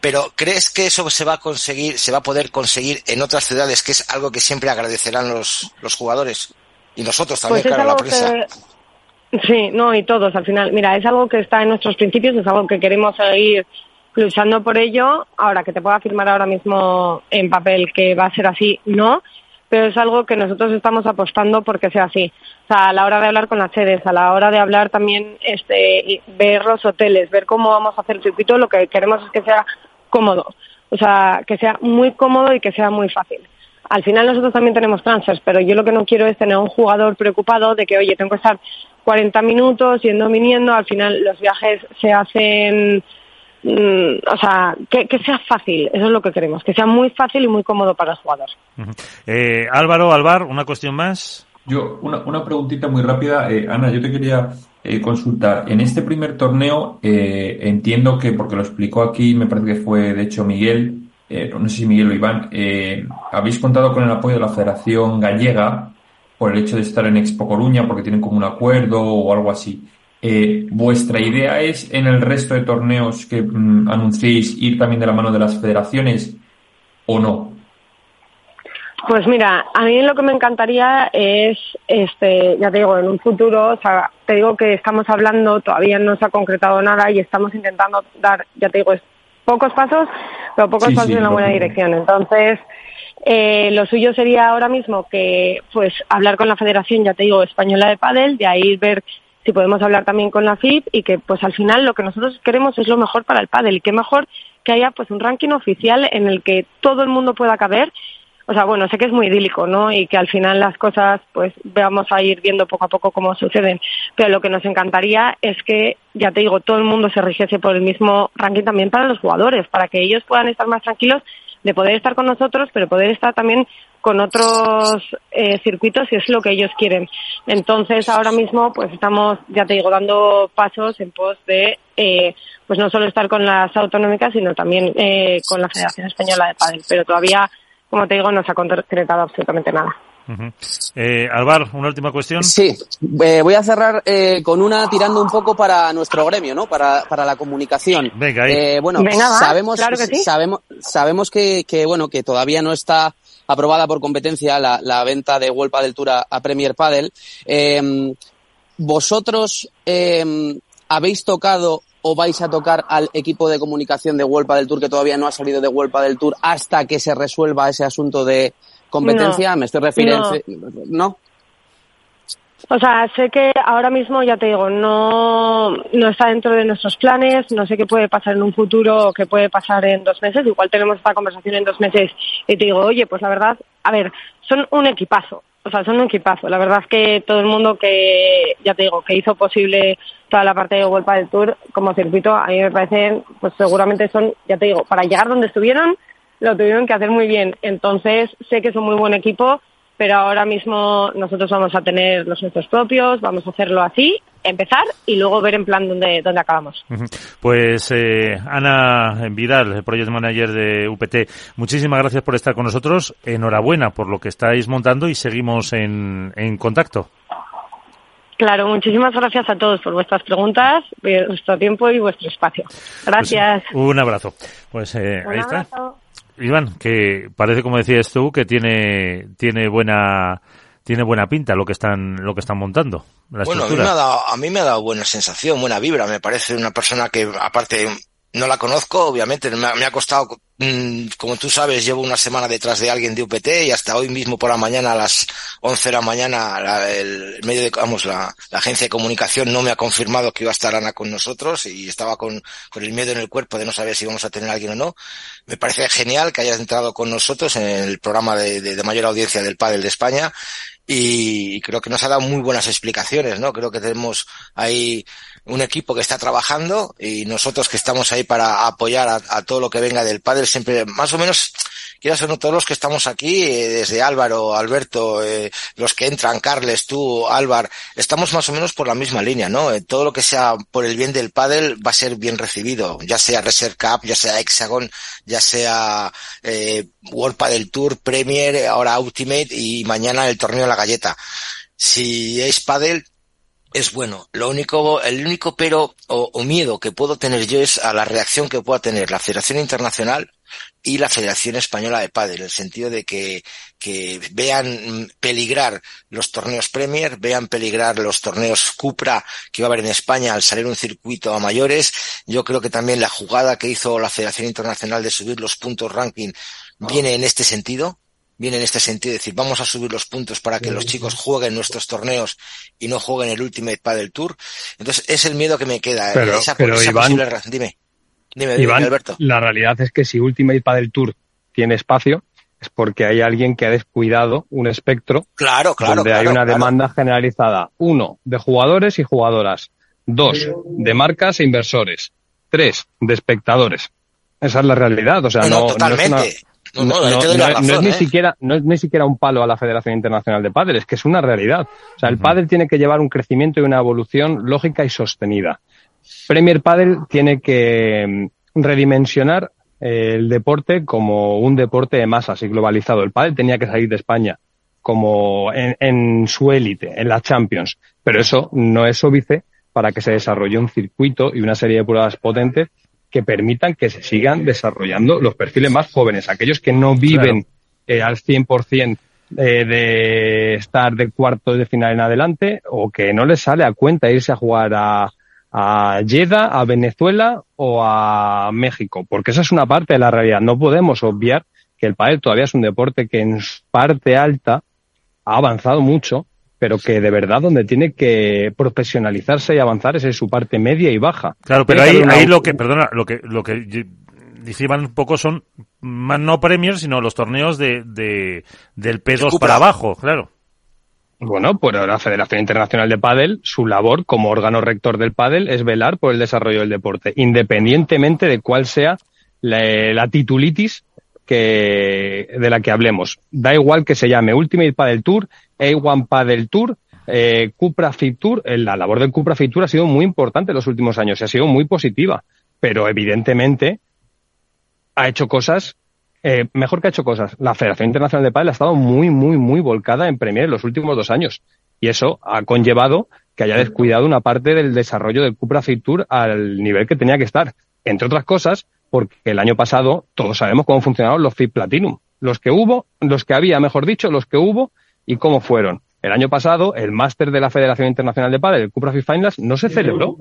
Pero ¿crees que eso se va a conseguir, se va a poder conseguir en otras ciudades, que es algo que siempre agradecerán los, los jugadores? Y nosotros también, pues claro, la prensa. Que Sí, no, y todos al final. Mira, es algo que está en nuestros principios, es algo que queremos seguir luchando por ello. Ahora, que te pueda afirmar ahora mismo en papel que va a ser así, no, pero es algo que nosotros estamos apostando porque sea así. O sea, a la hora de hablar con las sedes, a la hora de hablar también, este, ver los hoteles, ver cómo vamos a hacer el circuito, lo que queremos es que sea cómodo. O sea, que sea muy cómodo y que sea muy fácil. Al final nosotros también tenemos transfers, pero yo lo que no quiero es tener un jugador preocupado de que, oye, tengo que estar 40 minutos yendo viniendo, al final los viajes se hacen, mm, o sea, que, que, sea fácil, eso es lo que queremos, que sea muy fácil y muy cómodo para el jugador. Uh -huh. eh, Álvaro, Alvar, una cuestión más. Yo, una, una preguntita muy rápida. Eh, Ana, yo te quería eh, consultar. En este primer torneo, eh, entiendo que, porque lo explicó aquí, me parece que fue de hecho Miguel, no sé si Miguel o Iván, habéis contado con el apoyo de la Federación Gallega por el hecho de estar en Expo Coruña, porque tienen como un acuerdo o algo así. Eh, ¿Vuestra idea es en el resto de torneos que mm, anunciéis ir también de la mano de las federaciones o no? Pues mira, a mí lo que me encantaría es, este, ya te digo, en un futuro, o sea, te digo que estamos hablando, todavía no se ha concretado nada y estamos intentando dar, ya te digo, pocos pasos, pero pocos pasos en la buena dirección. Entonces, eh, lo suyo sería ahora mismo que, pues, hablar con la Federación, ya te digo, española de pádel, de ahí ver si podemos hablar también con la FIP y que, pues, al final lo que nosotros queremos es lo mejor para el pádel y qué mejor que haya, pues, un ranking oficial en el que todo el mundo pueda caber o sea, bueno, sé que es muy idílico, ¿no? Y que al final las cosas, pues, vamos a ir viendo poco a poco cómo suceden. Pero lo que nos encantaría es que, ya te digo, todo el mundo se rigiese por el mismo ranking también para los jugadores, para que ellos puedan estar más tranquilos de poder estar con nosotros, pero poder estar también con otros eh, circuitos si es lo que ellos quieren. Entonces, ahora mismo, pues estamos, ya te digo, dando pasos en pos de, eh, pues no solo estar con las autonómicas, sino también eh, con la Federación Española de Padel. Pero todavía como te digo, no se ha concretado absolutamente nada. Eh, Alvar, una última cuestión. Sí, eh, voy a cerrar eh, con una tirando un poco para nuestro gremio, ¿no? Para, para la comunicación. Venga, ahí. Eh, bueno, Venga, va, sabemos, claro que sí. sabemos, sabemos que, que, bueno, que todavía no está aprobada por competencia la, la venta de World Padel Tour a, a Premier Padel. Eh, ¿Vosotros eh, habéis tocado o vais a tocar al equipo de comunicación de World del Tour que todavía no ha salido de World del Tour hasta que se resuelva ese asunto de competencia? No, Me estoy refiriendo, no. ¿no? O sea, sé que ahora mismo, ya te digo, no, no está dentro de nuestros planes, no sé qué puede pasar en un futuro o qué puede pasar en dos meses. Igual tenemos esta conversación en dos meses y te digo, oye, pues la verdad, a ver, son un equipazo. O sea, son un equipazo. La verdad es que todo el mundo que, ya te digo, que hizo posible toda la parte de Vuelta del Tour como circuito, a mí me parecen, pues seguramente son, ya te digo, para llegar donde estuvieron, lo tuvieron que hacer muy bien. Entonces, sé que es un muy buen equipo, pero ahora mismo nosotros vamos a tener los nuestros propios, vamos a hacerlo así, empezar y luego ver en plan dónde, dónde acabamos. Pues eh, Ana Vidal, Project Manager de UPT, muchísimas gracias por estar con nosotros. Enhorabuena por lo que estáis montando y seguimos en, en contacto. Claro, muchísimas gracias a todos por vuestras preguntas, vuestro tiempo y vuestro espacio. Gracias. Pues un abrazo. Pues eh, Un ahí está. Iván, que parece como decías tú que tiene tiene buena tiene buena pinta lo que están lo que están montando la Bueno, a mí, me ha dado, a mí me ha dado buena sensación, buena vibra. Me parece una persona que, aparte, no la conozco, obviamente. Me ha, costado, mm, como tú sabes, llevo una semana detrás de alguien de UPT y hasta hoy mismo por la mañana, a las 11 de la mañana, la- el medio de, vamos, la, agencia de comunicación no me ha confirmado que iba a estar Ana con nosotros y estaba con, con el miedo en el cuerpo de no saber si íbamos a tener a alguien o no. Me parece genial que hayas entrado con nosotros en el programa de, de- de mayor audiencia del pádel de España y creo que nos ha dado muy buenas explicaciones, ¿no? Creo que tenemos ahí un equipo que está trabajando y nosotros que estamos ahí para apoyar a, a todo lo que venga del pádel siempre, más o menos, quieras o no, todos los que estamos aquí, eh, desde Álvaro, Alberto, eh, los que entran, Carles, tú, Álvar, estamos más o menos por la misma línea, ¿no? Eh, todo lo que sea por el bien del pádel va a ser bien recibido, ya sea Reserve Cup, ya sea Hexagon, ya sea World Padel Tour, Premier, ahora Ultimate y mañana el torneo de la galleta. Si es pádel, es bueno. Lo único, el único pero o, o miedo que puedo tener yo es a la reacción que pueda tener la Federación Internacional y la Federación Española de Pádel, en el sentido de que, que vean peligrar los torneos Premier, vean peligrar los torneos Cupra que va a haber en España al salir un circuito a mayores. Yo creo que también la jugada que hizo la Federación Internacional de subir los puntos ranking viene en este sentido, viene en este sentido, es decir, vamos a subir los puntos para que los chicos jueguen nuestros torneos y no jueguen el Ultimate Padel Tour. Entonces, es el miedo que me queda. eh, Pero- esa, pero, esa Iván- posible Dime, dime, dime, Iván, Alberto. la realidad es que si Ultimate Padel Tour tiene espacio, es porque hay alguien que ha descuidado un espectro Claro, claro. donde hay una claro. demanda generalizada. Uno, de jugadores y jugadoras. Dos, de marcas e inversores. Tres, de espectadores. Esa es la realidad. O sea, No, es una- No, no, es ni ¿eh? siquiera no es ni siquiera un palo a la Federación Internacional de Padel, es que es una realidad. O sea, el pádel tiene que llevar un crecimiento y una evolución lógica y sostenida. Premier Padel tiene que mm, redimensionar eh, el deporte como un deporte de masas y globalizado. El pádel tenía que salir de España como en, en su élite, en la Champions, pero eso no es óbice para que se desarrolle un circuito y una serie de pruebas potentes que permitan que se sigan desarrollando los perfiles más jóvenes, aquellos que no viven eh, al 100% eh, de estar de cuartos de final en adelante o que no les sale a cuenta irse a jugar a, a Jeddah, a Venezuela o a México, porque esa es una parte de la realidad. No podemos obviar que el pádel todavía es un deporte que en parte alta ha avanzado mucho, pero que de verdad donde tiene que profesionalizarse y avanzar es en su parte media y baja. Claro, pero ahí, ahí lo que, perdona, lo que, lo que diciban un poco son más no premios, sino los torneos de, de del P2 para abajo, claro. Bueno, pues la Federación Internacional de Pádel, su labor como órgano rector del pádel es velar por el desarrollo del deporte, independientemente de cuál sea la, titulitis que, de la que hablemos. Da igual que se llame Ultimate Padel Tour, A1 Padel Tour, eh, Cupra Fit Tour. Eh, la labor del Cupra Fit Tour ha sido muy importante en los últimos años y ha sido muy positiva, pero evidentemente ha hecho cosas eh, mejor que ha hecho cosas. La Federación Internacional de Padel ha estado muy, muy, muy volcada en Premier en los últimos dos años. Y eso ha conllevado que haya descuidado una parte del desarrollo del Cupra Fit Tour al nivel que tenía que estar. Entre otras cosas, porque el año pasado todos sabemos cómo funcionaron los Fit Platinum. Los que hubo, los que había, mejor dicho, los que hubo y cómo fueron. El año pasado, el máster de la Federación Internacional de Padel, el Cupra Fit Finals, no se celebró.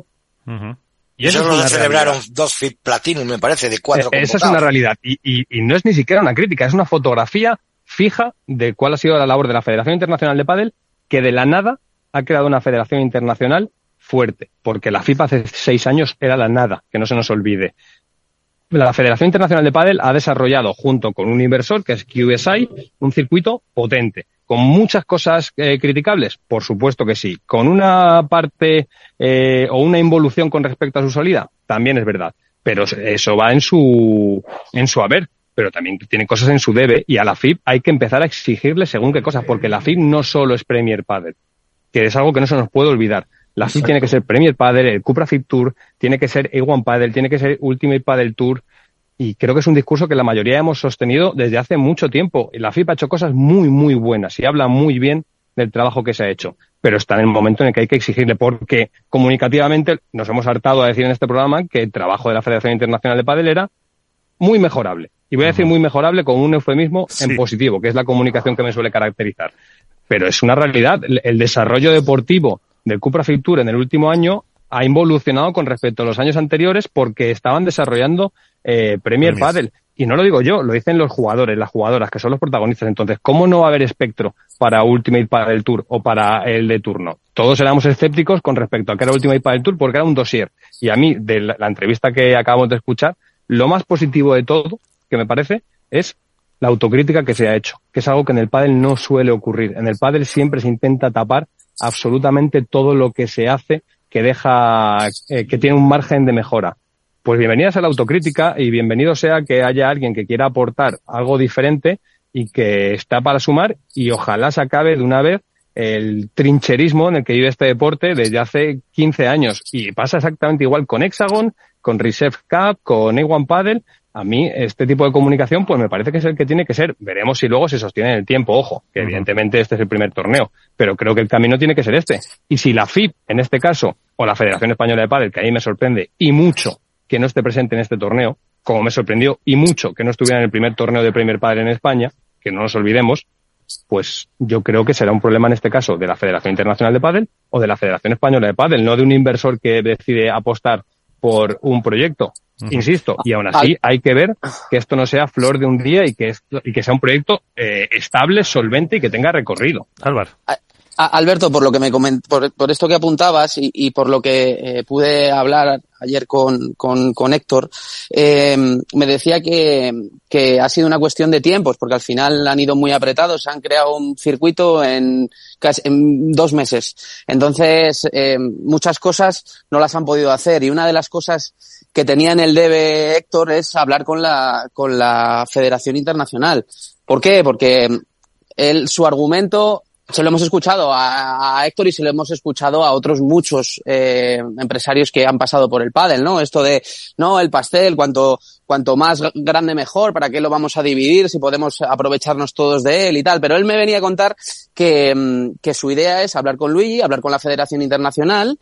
Y eso Solo celebraron dos Fit Platinum, me parece, de cuatro. Eh, esa es una realidad. Y, y, y, no es ni siquiera una crítica, es una fotografía fija de cuál ha sido la labor de la Federación Internacional de Padel, que de la nada ha creado una federación internacional fuerte, porque la FIFA hace seis años era la nada, que no se nos olvide. La Federación Internacional de Padel ha desarrollado, junto con un inversor, que es QSI, un circuito potente ¿Con muchas cosas eh, criticables? Por supuesto que sí. ¿Con una parte eh, o una involución con respecto a su salida? También es verdad. Pero eso va en su, en su haber. Pero también tiene cosas en su debe y a la FIP hay que empezar a exigirle según qué cosas, porque la FIP no solo es Premier Padel, que es algo que no se nos puede olvidar. La FIP tiene que ser Premier Padel, el Cupra FIP Tour, tiene que ser A1 Padel, tiene que ser Ultimate Padel Tour, y creo que es un discurso que la mayoría hemos sostenido desde hace mucho tiempo. Y la FIP ha hecho cosas muy, muy buenas y habla muy bien del trabajo que se ha hecho. Pero está en el momento en el que hay que exigirle, porque comunicativamente nos hemos hartado a decir en este programa que el trabajo de la Federación Internacional de Padel era muy mejorable. Y voy a decir muy mejorable con un eufemismo en positivo, que es la comunicación que me suele caracterizar. Pero es una realidad. El desarrollo deportivo del Cupra Fit Tour en el último año ha involucionado con respecto a los años anteriores porque estaban desarrollando eh, Premier Padel. Y no lo digo yo, lo dicen los jugadores, las jugadoras, que son los protagonistas. Entonces, ¿cómo no va a haber espectro para Ultimate Padel Tour o para el de turno? Todos éramos escépticos con respecto a que era Ultimate Padel Tour porque era un dossier. Y a mí, de la, entrevista que acabamos de escuchar, lo más positivo de todo, que me parece, es la autocrítica que se ha hecho, que es algo que en el pádel no suele ocurrir. En el pádel siempre se intenta tapar absolutamente todo lo que se hace que deja, eh, que tiene un margen de mejora. Pues bienvenidas a la autocrítica y bienvenido sea que haya alguien que quiera aportar algo diferente y que está para sumar y ojalá se acabe de una vez el trincherismo en el que vive este deporte desde hace 15 años. Y pasa exactamente igual con Hexagon, con Reserve Cup, con A1 Paddle. A mí este tipo de comunicación pues me parece que es el que tiene que ser. Veremos si luego se sostiene en el tiempo. Ojo, que evidentemente este es el primer torneo, pero creo que el camino tiene que ser este. Y si la FIP, en este caso, o la Federación Española de Padel, que a mí me sorprende y mucho que no esté presente en este torneo, como me sorprendió y mucho que no estuviera en el primer torneo de Premier Padel en España, que no nos olvidemos, pues yo creo que será un problema en este caso de la Federación Internacional de Padel o de la Federación Española de Padel, no de un inversor que decide apostar por un proyecto. Insisto, y aún así hay que ver que esto no sea flor de un día y que, esto, y que sea un proyecto eh, estable, solvente y que tenga recorrido. Álvaro. Alberto, por lo que me coment por, por, esto que apuntabas y, por lo que eh, pude hablar ayer con, con, Héctor, eh, me decía que, que, ha sido una cuestión de tiempos, porque al final han ido muy apretados, han creado un circuito en, casi, en dos meses. Entonces, eh, muchas cosas no las han podido hacer y una de las cosas que tenía en el debe Héctor es hablar con la, con la Federación Internacional. ¿Por qué? Porque él, su argumento se lo hemos escuchado a, a, Héctor y se lo hemos escuchado a otros muchos eh, empresarios que han pasado por el pádel, ¿no? Esto de, no, el pastel, cuanto, cuanto más grande mejor, ¿para qué lo vamos a dividir si podemos aprovecharnos todos de él y tal? Pero él me venía a contar que, mm, que su idea es hablar con Luigi, hablar con la Federación Internacional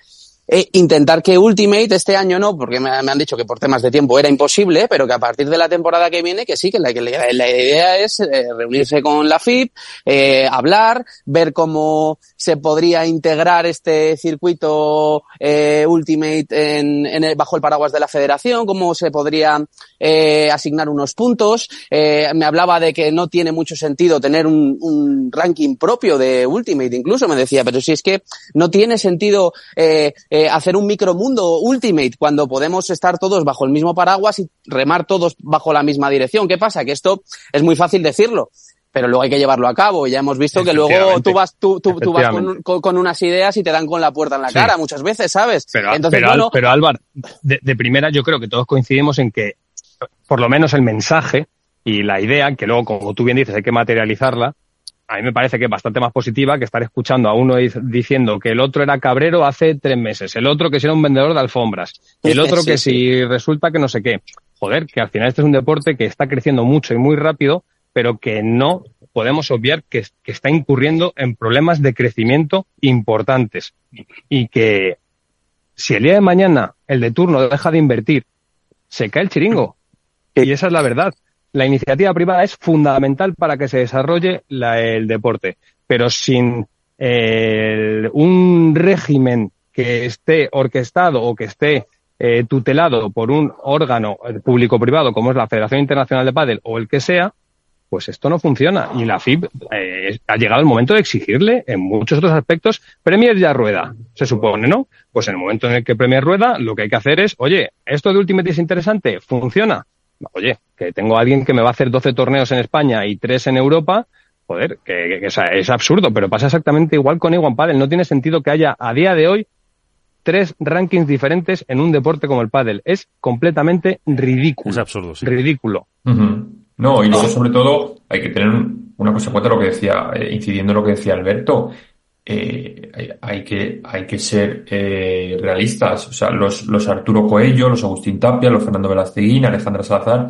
eh, intentar que Ultimate este año no, porque me, han dicho que por temas de tiempo era imposible, pero que a partir de la temporada que viene, que sí, que la, la idea es eh, reunirse con la FIP, eh, hablar, ver cómo se podría integrar este circuito eh, Ultimate en, en bajo el paraguas de la federación, cómo se podría eh, asignar unos puntos. Eh, me hablaba de que no tiene mucho sentido tener un, un, ranking propio de Ultimate, incluso me decía, pero si es que no tiene sentido eh, hacer un micromundo Ultimate cuando podemos estar todos bajo el mismo paraguas y remar todos bajo la misma dirección. ¿Qué pasa? Que esto es muy fácil decirlo pero luego hay que llevarlo a cabo. Ya hemos visto que luego tú vas, tú, tú, tú vas con, con, con, unas ideas y te dan con la puerta en la cara muchas veces, ¿sabes? Pero, Entonces, pero, bueno, pero Álvaro, de, de, primera yo creo que todos coincidimos en que por lo menos el mensaje y la idea, que luego, como tú bien dices, hay que materializarla, a mí me parece que es bastante más positiva que estar escuchando a uno diciendo que el otro era cabrero hace tres meses, el otro que era un vendedor de alfombras, el otro que sí. si resulta que no sé qué. Joder, que al final este es un deporte que está creciendo mucho y muy rápido, pero que no podemos obviar que, que está incurriendo en problemas de crecimiento importantes y que si el día de mañana el de turno deja de invertir, se cae el chiringo. Y esa es la verdad. La iniciativa privada es fundamental para que se desarrolle la, el deporte, pero sin eh, un régimen que esté orquestado o que esté eh, tutelado por un órgano público-privado como es la Federación Internacional de Padel o el que sea, pues esto no funciona. Y la FIB eh, ha llegado el momento de exigirle en muchos otros aspectos. Premier ya rueda, se supone, ¿no? Pues en el momento en el que Premier rueda, lo que hay que hacer es, oye, esto de Ultimate es interesante, funciona. Oye, que tengo a alguien que me va a hacer 12 torneos en España y 3 en Europa, joder, que, que, que es, es, absurdo, pero pasa exactamente igual con Iguan Padel. No tiene sentido que haya a día de hoy tres rankings diferentes en un deporte como el pádel. Es completamente ridículo. Es absurdo, sí. Ridículo. Uh -huh. No, y luego sobre todo hay que tener una cosa en cuenta lo que decía, eh, incidiendo en lo que decía Alberto, eh, hay, que, hay que ser eh, realistas. O sea, los, los Arturo Coello, los Agustín Tapia, los Fernando Velasteguín, Alejandra Salazar,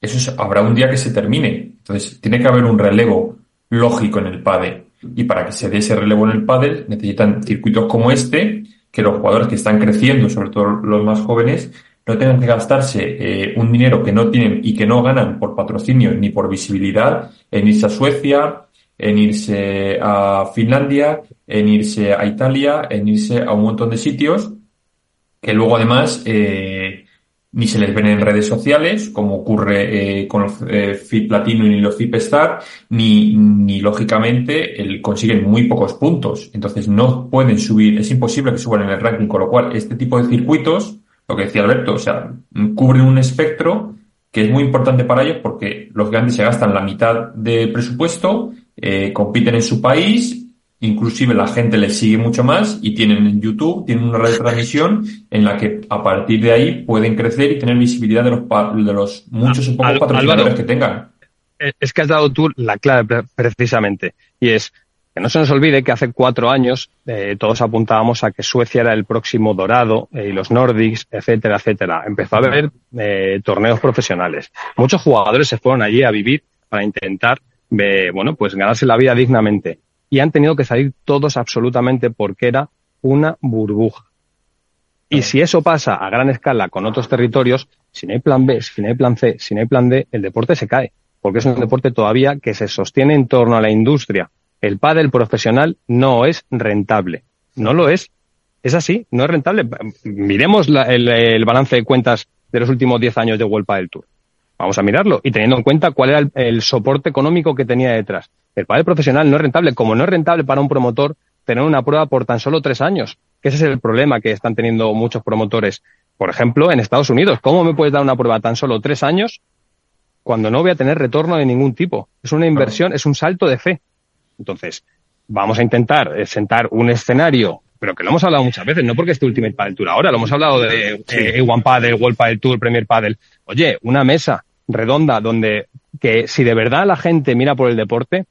eso es, habrá un día que se termine. Entonces, tiene que haber un relevo lógico en el pádel. Y para que se dé ese relevo en el pádel, necesitan circuitos como este, que los jugadores que están creciendo, sobre todo los más jóvenes, no tengan que gastarse eh, un dinero que no tienen y que no ganan por patrocinio ni por visibilidad en irse Suecia, en irse a Finlandia, en irse a Italia, en irse a un montón de sitios que luego además eh, ni se les ven en redes sociales, como ocurre eh, con los eh, FIP Platino y los FIP Star, ni, ni lógicamente el, consiguen muy pocos puntos. Entonces no pueden subir, es imposible que suban en el ranking, con lo cual este tipo de circuitos lo que decía Alberto, o sea, cubren un espectro que es muy importante para ellos porque los grandes se gastan la mitad de presupuesto, eh, compiten en su país, inclusive la gente les sigue mucho más y tienen en YouTube, tienen una red de transmisión en la que a partir de ahí pueden crecer y tener visibilidad de los, de los muchos y pocos patrocinadores Álvaro. que tengan. Es que has dado tú la clave pre- precisamente. Y es que no se nos olvide que hace cuatro años eh, todos apuntábamos a que Suecia era el próximo dorado eh, y los Nordics, etcétera, etcétera. Empezó a haber eh, torneos profesionales. Muchos jugadores se fueron allí a vivir para intentar, eh, bueno, pues ganarse la vida dignamente. Y han tenido que salir todos absolutamente porque era una burbuja. Y si eso pasa a gran escala con otros territorios, si no hay plan B, si no hay plan C, si no hay plan D, el deporte se cae. Porque es un deporte todavía que se sostiene en torno a la industria. El pádel profesional no es rentable. No lo es. Es así, no es rentable. Miremos la- el, el balance de cuentas de los últimos 10 años de World Padel Tour. Vamos a mirarlo y teniendo en cuenta cuál era el, el soporte económico que tenía detrás. El pádel profesional no es rentable, como no es rentable para un promotor tener una prueba por tan solo tres años, que ese es el problema que están teniendo muchos promotores. Por ejemplo, en Estados Unidos, ¿cómo me puedes dar una prueba tan solo tres años cuando no voy a tener retorno de ningún tipo? Es una inversión, es un salto de fe. Entonces, vamos a intentar eh, sentar un escenario, pero que lo hemos hablado muchas veces, no porque este Ultimate Padel Tour ahora, lo hemos hablado de eh, One Padel, World Padel Tour, Premier Padel. Oye, una mesa redonda donde que si de verdad la gente mira por el deporte,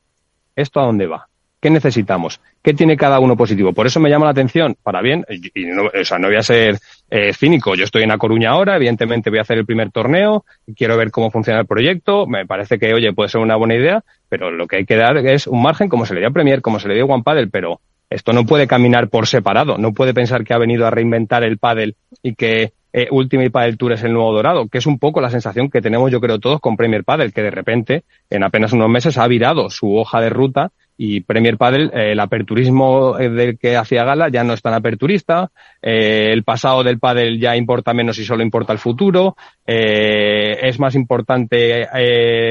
¿esto a dónde va? ¿Qué necesitamos? ¿Qué tiene cada uno positivo? Por eso me llama la atención, para bien, y no, o sea, no voy a ser eh, cínico. Yo estoy en A Coruña ahora, evidentemente voy a hacer el primer torneo, quiero ver cómo funciona el proyecto, me parece que, oye, puede ser una buena idea, pero lo que hay que dar es un margen como se le dio a Premier, como se le dio a One Padel, pero Esto no puede caminar por separado, no puede pensar que ha venido a reinventar el pádel y que eh, Ultimate Padel Tour es el nuevo dorado, que es un poco la sensación que tenemos yo creo todos con Premier Padel, que de repente en apenas unos meses ha virado su hoja de ruta y Premier Padel, eh, el aperturismo eh, del que hacía gala ya no es tan aperturista, eh, el pasado del pádel ya importa menos y solo importa el futuro, eh, es más importante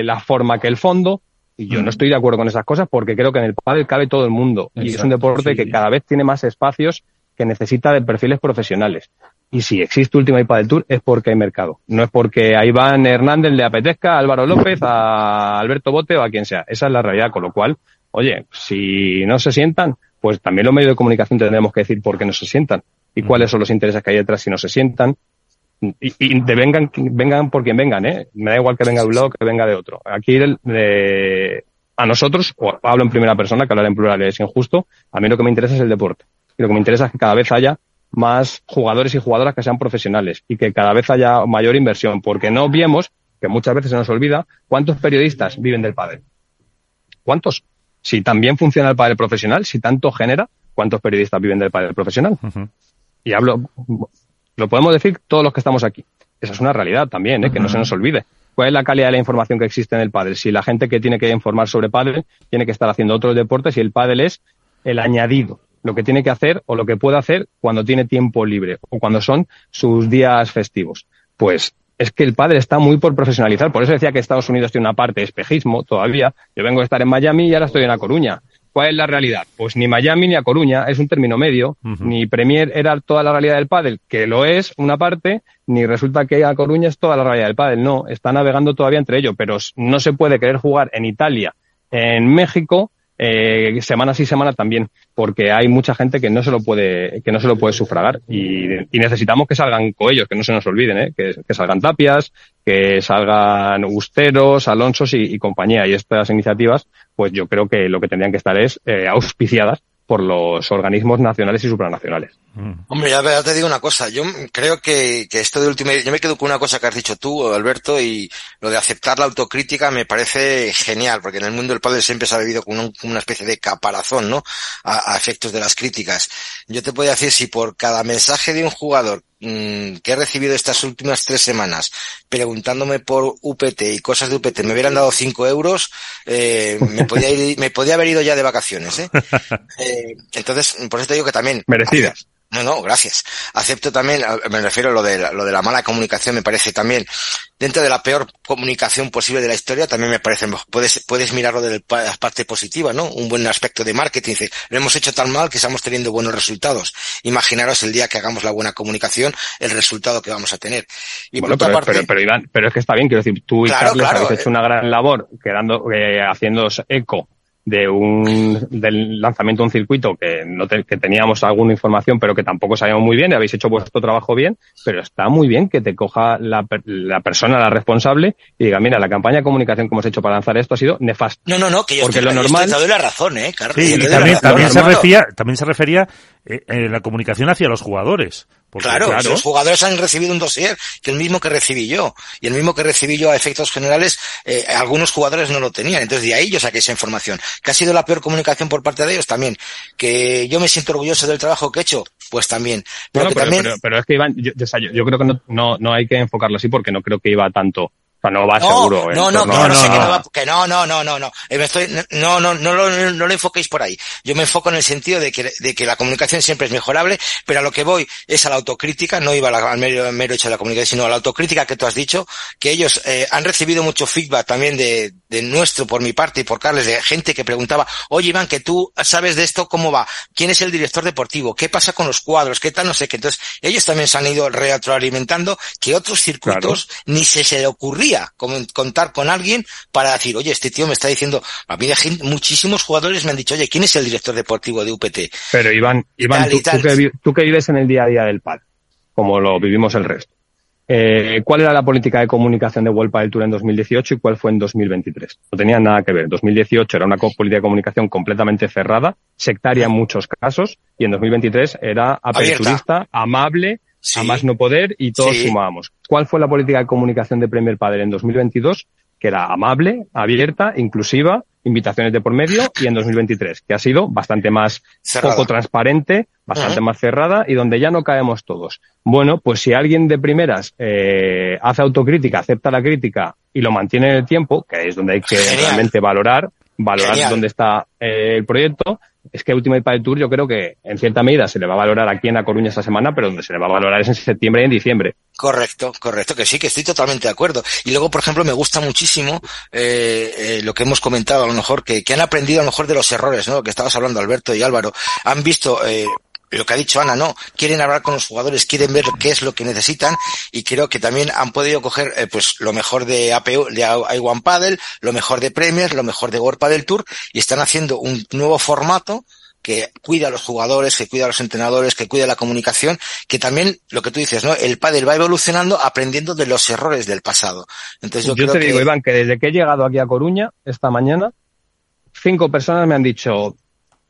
la forma que el fondo. Y yo no estoy de acuerdo con esas cosas porque creo que en el pádel cabe todo el mundo y es un deporte sí. que cada vez tiene más espacios que necesita de perfiles profesionales. Y si existe Ultimate Padel Tour es porque hay mercado. No es porque a Iván Hernández le apetezca, a Álvaro López, a Alberto Bote o a quien sea. Esa es la realidad. Con lo cual, oye, si no se sientan, pues también los medios de comunicación tendremos que decir por qué no se sientan y cuáles son los intereses que hay detrás si no se sientan. Y, y de vengan, vengan por quien vengan, ¿eh? Me da igual que venga de un lado que venga de otro. Aquí el, de- a nosotros, o hablo en primera persona, que hablar en plural es injusto, a mí lo que me interesa es el deporte. Y lo que me interesa es que cada vez haya más jugadores y jugadoras que sean profesionales y que cada vez haya mayor inversión, porque no obviemos, que muchas veces se nos olvida, cuántos periodistas viven del pádel. ¿Cuántos? Si también funciona el pádel profesional, si tanto genera, ¿cuántos periodistas viven del pádel profesional? Y hablo, lo podemos decir todos los que estamos aquí. Esa es una realidad también, ¿eh? que no se nos olvide. ¿Cuál es la calidad de la información que existe en el pádel? Si la gente que tiene que informar sobre pádel tiene que estar haciendo otros deportes y el pádel es el añadido, lo que tiene que hacer o lo que puede hacer cuando tiene tiempo libre o cuando son sus días festivos. Pues es que el pádel está muy por profesionalizar. Por eso decía que Estados Unidos tiene una parte de espejismo todavía. Yo vengo de estar en Miami y ahora estoy en La Coruña. ¿Cuál es la realidad? Pues ni Miami ni A Coruña es un término medio, ni Premier era toda la realidad del pádel, que lo es una parte, ni resulta que A Coruña es toda la realidad del pádel. No, está navegando todavía entre ellos, pero no se puede querer jugar en Italia, en México, eh, semana sí semana también, porque hay mucha gente que no se lo puede, que no se lo puede sufragar y, y necesitamos que salgan coellos, que no se nos olviden, ¿eh? que, que salgan tapias, que salgan Usteros, Alonsos y, y compañía. Y estas iniciativas, pues yo creo que lo que tendrían que estar es eh, auspiciadas por los organismos nacionales y supranacionales. Mm. Hombre, ya, ya te digo una cosa. Yo creo que, que esto de última, yo me quedo con una cosa que has dicho tú, Alberto, y lo de aceptar la autocrítica me parece genial, porque en el mundo del padre siempre se ha vivido un- como una especie de caparazón, ¿no? A, a efectos de las críticas. Yo te podría decir si por cada mensaje de un jugador mm, que he recibido estas últimas tres semanas preguntándome por UPT y cosas de UPT me hubieran dado cinco euros, eh, me podía ir, me podía haber ido ya de vacaciones, ¿eh? Eh, entonces, por eso te digo que también Merecidas. No, no, gracias. Acepto también, me refiero a lo de, la- lo de la mala comunicación, me parece también, dentro de la peor comunicación posible de la historia, también me parece, puedes, puedes mirarlo de la parte positiva, ¿no? Un buen aspecto de marketing, dice, lo hemos hecho tan mal que estamos teniendo buenos resultados. Imaginaros el día que hagamos la buena comunicación, el resultado que vamos a tener. Y bueno, por pero, otra parte, pero, pero, Iván, pero es que está bien, quiero decir, tú y Claro, Carles claro, habéis eh. hecho una gran labor quedando, eh, haciéndoos eco de un, del lanzamiento de un circuito que no te- que teníamos alguna información, pero que tampoco sabíamos muy bien, y habéis hecho vuestro trabajo bien, pero está muy bien que te coja la, per- la persona, la responsable, y diga, mira, la campaña de comunicación que hemos hecho para lanzar esto ha sido nefasta. no, no, no, que yo porque estoy, lo yo normal- estoy- te doy la razón, eh, Carlos. Sí, y también, razón, también, se refería, también se refería eh, eh, la comunicación hacia los jugadores. Porque, Claro, claro. los jugadores han recibido un dossier, que el mismo que recibí yo. Y el mismo que recibí yo a efectos generales, eh, algunos jugadores no lo tenían. Entonces de ahí yo saqué esa información. Que ha sido la peor comunicación por parte de ellos también. Que yo me siento orgulloso del trabajo que he hecho, pues también. Pero Bueno, que pero, también... pero- pero es que Iván, yo, yo- creo que no, no, no hay que enfocarlo así porque no creo que iba tanto, no va no, seguro. no, no, que a- yo no, sé no, que no. no va- que no, no, no, no, no. Eh, estoy, no, no, no, lo, no lo enfoquéis por ahí. Yo me enfoco en el sentido de que, de que la comunicación siempre es mejorable, pero a lo que voy es a la autocrítica, no iba al mero, mero hecho de la comunicación, sino a la autocrítica que tú has dicho, que ellos eh, han recibido mucho feedback también de, de nuestro, por mi parte y por Carles, de gente que preguntaba, oye Iván, que tú sabes de esto, ¿cómo va? ¿Quién es el director deportivo? ¿Qué pasa con los cuadros? ¿Qué tal? No sé qué. Entonces, ellos también se han ido retroalimentando que otros circuitos ni se, se le ocurría contar con alguien para decir, oye, este tío me está diciendo, a mí de gente, muchísimos jugadores me han dicho, oye, ¿quién es el director deportivo de UPT? Pero Iván, Iván tal, tú, tú que, tú que vives en el día a día del PAD, como lo vivimos el resto, eh, ¿cuál era la política de comunicación de World Padel Tour en 2018 y cuál fue en 2023? No tenían nada que ver. 2018 era una política de comunicación completamente cerrada, sectaria en muchos casos, y en 2023 era aperturista, amable, Sí. a más no poder y todos Sí. sumábamos. ¿Cuál fue la política de comunicación de Premier Padel en 2022? que era amable, abierta, inclusiva, invitaciones de por medio y en 2023, que ha sido bastante más Cerrada. poco transparente, bastante más cerrada y donde ya no caemos todos. Bueno, pues si alguien de primeras eh, hace autocrítica, acepta la crítica y lo mantiene en el tiempo, que es donde hay que Genial. realmente valorar, valorar Genial. dónde está eh, el proyecto, es que Ultimate Padel Tour yo creo que en cierta medida se le va a valorar aquí en La Coruña esta semana, pero donde se le va a valorar es en septiembre y en diciembre. Correcto, correcto, que sí, que estoy totalmente de acuerdo. Y luego, por ejemplo, me gusta muchísimo eh, eh, lo que hemos comentado, a lo mejor, que, que han aprendido a lo mejor de los errores, ¿no? Que estabas hablando, Alberto y Álvaro. Han visto eh, lo que ha dicho Ana, ¿no? Quieren hablar con los jugadores, quieren ver qué es lo que necesitan y creo que también han podido coger eh, pues lo mejor de APU, de i1 Paddle, lo mejor de Premier, lo mejor de World Padel Tour y están haciendo un nuevo formato que cuida a los jugadores, que cuida a los entrenadores, que cuida la comunicación, que también lo que tú dices, ¿no? El pádel va evolucionando aprendiendo de los errores del pasado. Entonces yo, Yo, creo te que digo, Iván, que desde que he llegado aquí a Coruña esta mañana, cinco personas me han dicho,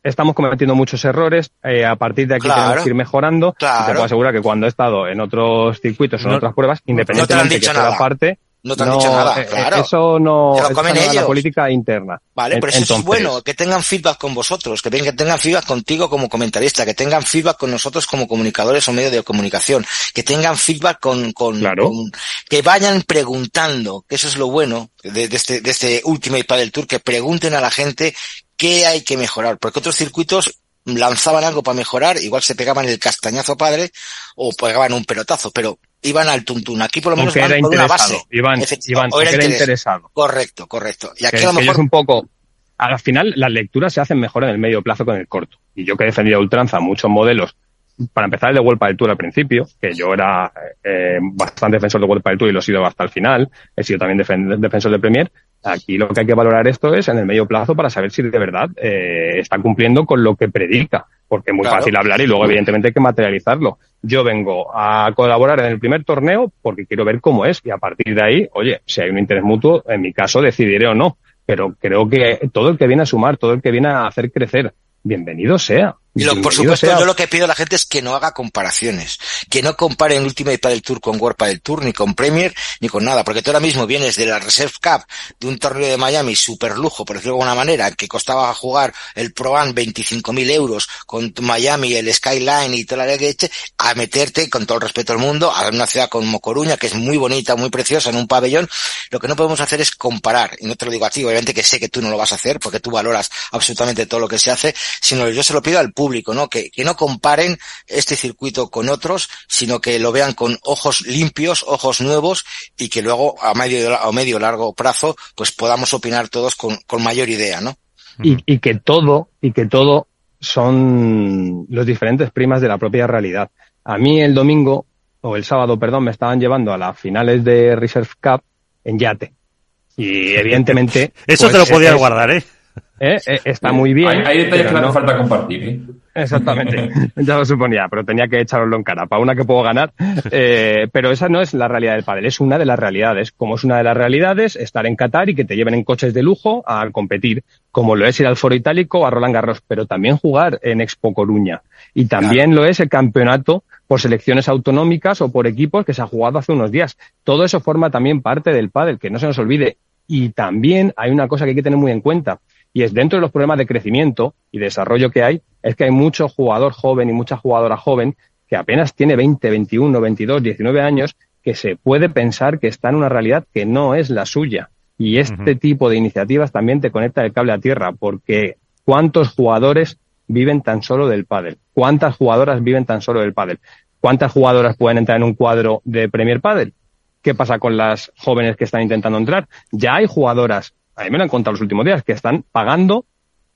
estamos cometiendo muchos errores, eh, a partir de aquí Claro. tenemos que ir mejorando. Y Claro. te puedo asegurar que cuando he estado en otros circuitos o en No- otras pruebas, independientemente dicho que sea parte, no te han dicho nada, eh, claro. eso no lo comen la política interna. Vale, pero eso es bueno, que tengan feedback con vosotros, que, tengan feedback contigo como comentarista, que tengan feedback con nosotros como comunicadores o medios de comunicación, que tengan feedback con, con, Claro. con- que vayan preguntando, que eso es lo bueno de, de este, de este Ultimate Padel Tour, que pregunten a la gente qué hay que mejorar, porque otros circuitos lanzaban algo para mejorar, igual se pegaban el castañazo padre o pegaban un pelotazo, pero iban al tuntún. Aquí por lo menos van por una base. Iván, o era interesado. Correcto, correcto. Y aquí que, a lo mejor es un poco al final las lecturas se hacen mejor en el medio plazo que en el corto y yo que he defendido a ultranza muchos modelos para empezar el de World del Tour al principio que yo era eh, bastante defensor de World del Tour y lo he sido hasta el final he sido también defen- defensor de Premier aquí lo que hay que valorar esto es en el medio plazo para saber si de verdad eh, está cumpliendo con lo que predica porque es muy Claro. fácil hablar y luego evidentemente hay que materializarlo yo vengo a colaborar en el primer torneo porque quiero ver cómo es y a partir de ahí, oye, si hay un interés mutuo, en mi caso decidiré o no. Pero creo que todo el que viene a sumar, todo el que viene a hacer crecer, bienvenido sea. Y lo- por supuesto, sea. yo lo que pido a la gente es que no haga comparaciones, que no comparen Ultimate Padel Tour con World Padel Tour, ni con Premier, ni con nada, porque tú ahora mismo vienes de la Reserve Cup, de un torneo de Miami super lujo, por decirlo de alguna manera, que costaba jugar el Pro Am 25.000 euros con Miami, el Skyline y toda la leche, a meterte, con todo el respeto al mundo, a una ciudad como Coruña, que es muy bonita, muy preciosa, en un pabellón. Lo que no podemos hacer es comparar, y no te lo digo a ti, obviamente que sé que tú no lo vas a hacer, porque tú valoras absolutamente todo lo que se hace, sino yo se lo pido al público, ¿no? Que, que no comparen este circuito con otros, sino que lo vean con ojos limpios, ojos nuevos, y que luego a medio, a medio largo plazo, pues podamos opinar todos con, con mayor idea, ¿no? y, y que todo, y que todo son los diferentes primas de la propia realidad. A mí el domingo, o el sábado, perdón, me estaban llevando a las finales de Reserve Cup en yate. Y evidentemente. Eso pues, te lo podías es- guardar, ¿eh? ¿Eh? Eh, Está muy bien. Hay, hay detalles que no hace falta compartir, ¿eh? Exactamente, ya lo suponía, pero tenía que echaroslo en cara. Para una que puedo ganar, eh, pero esa no es la realidad del pádel, es una de las realidades. Como es una de las realidades, estar en Qatar y que te lleven en coches de lujo a competir, como lo es ir al Foro Itálico o a Roland Garros, pero también jugar en Expo Coruña. Y también lo es el campeonato por selecciones autonómicas o por equipos que se ha jugado hace unos días. Todo eso forma también parte del pádel, que no se nos olvide. Y también hay una cosa que hay que tener muy en cuenta, y es dentro de los problemas de crecimiento y desarrollo que hay, es que hay mucho jugador joven y mucha jugadora joven que apenas tiene 20, 21, 22, 19 años, que se puede pensar que está en una realidad que no es la suya. Y este tipo de iniciativas también te conecta el cable a tierra, porque ¿cuántos jugadores viven tan solo del pádel? ¿Cuántas jugadoras viven tan solo del pádel? ¿Cuántas jugadoras pueden entrar en un cuadro de Premier Padel? ¿Qué pasa con las jóvenes que están intentando entrar? Ya hay jugadoras, a mí me lo han contado los últimos días, que están pagando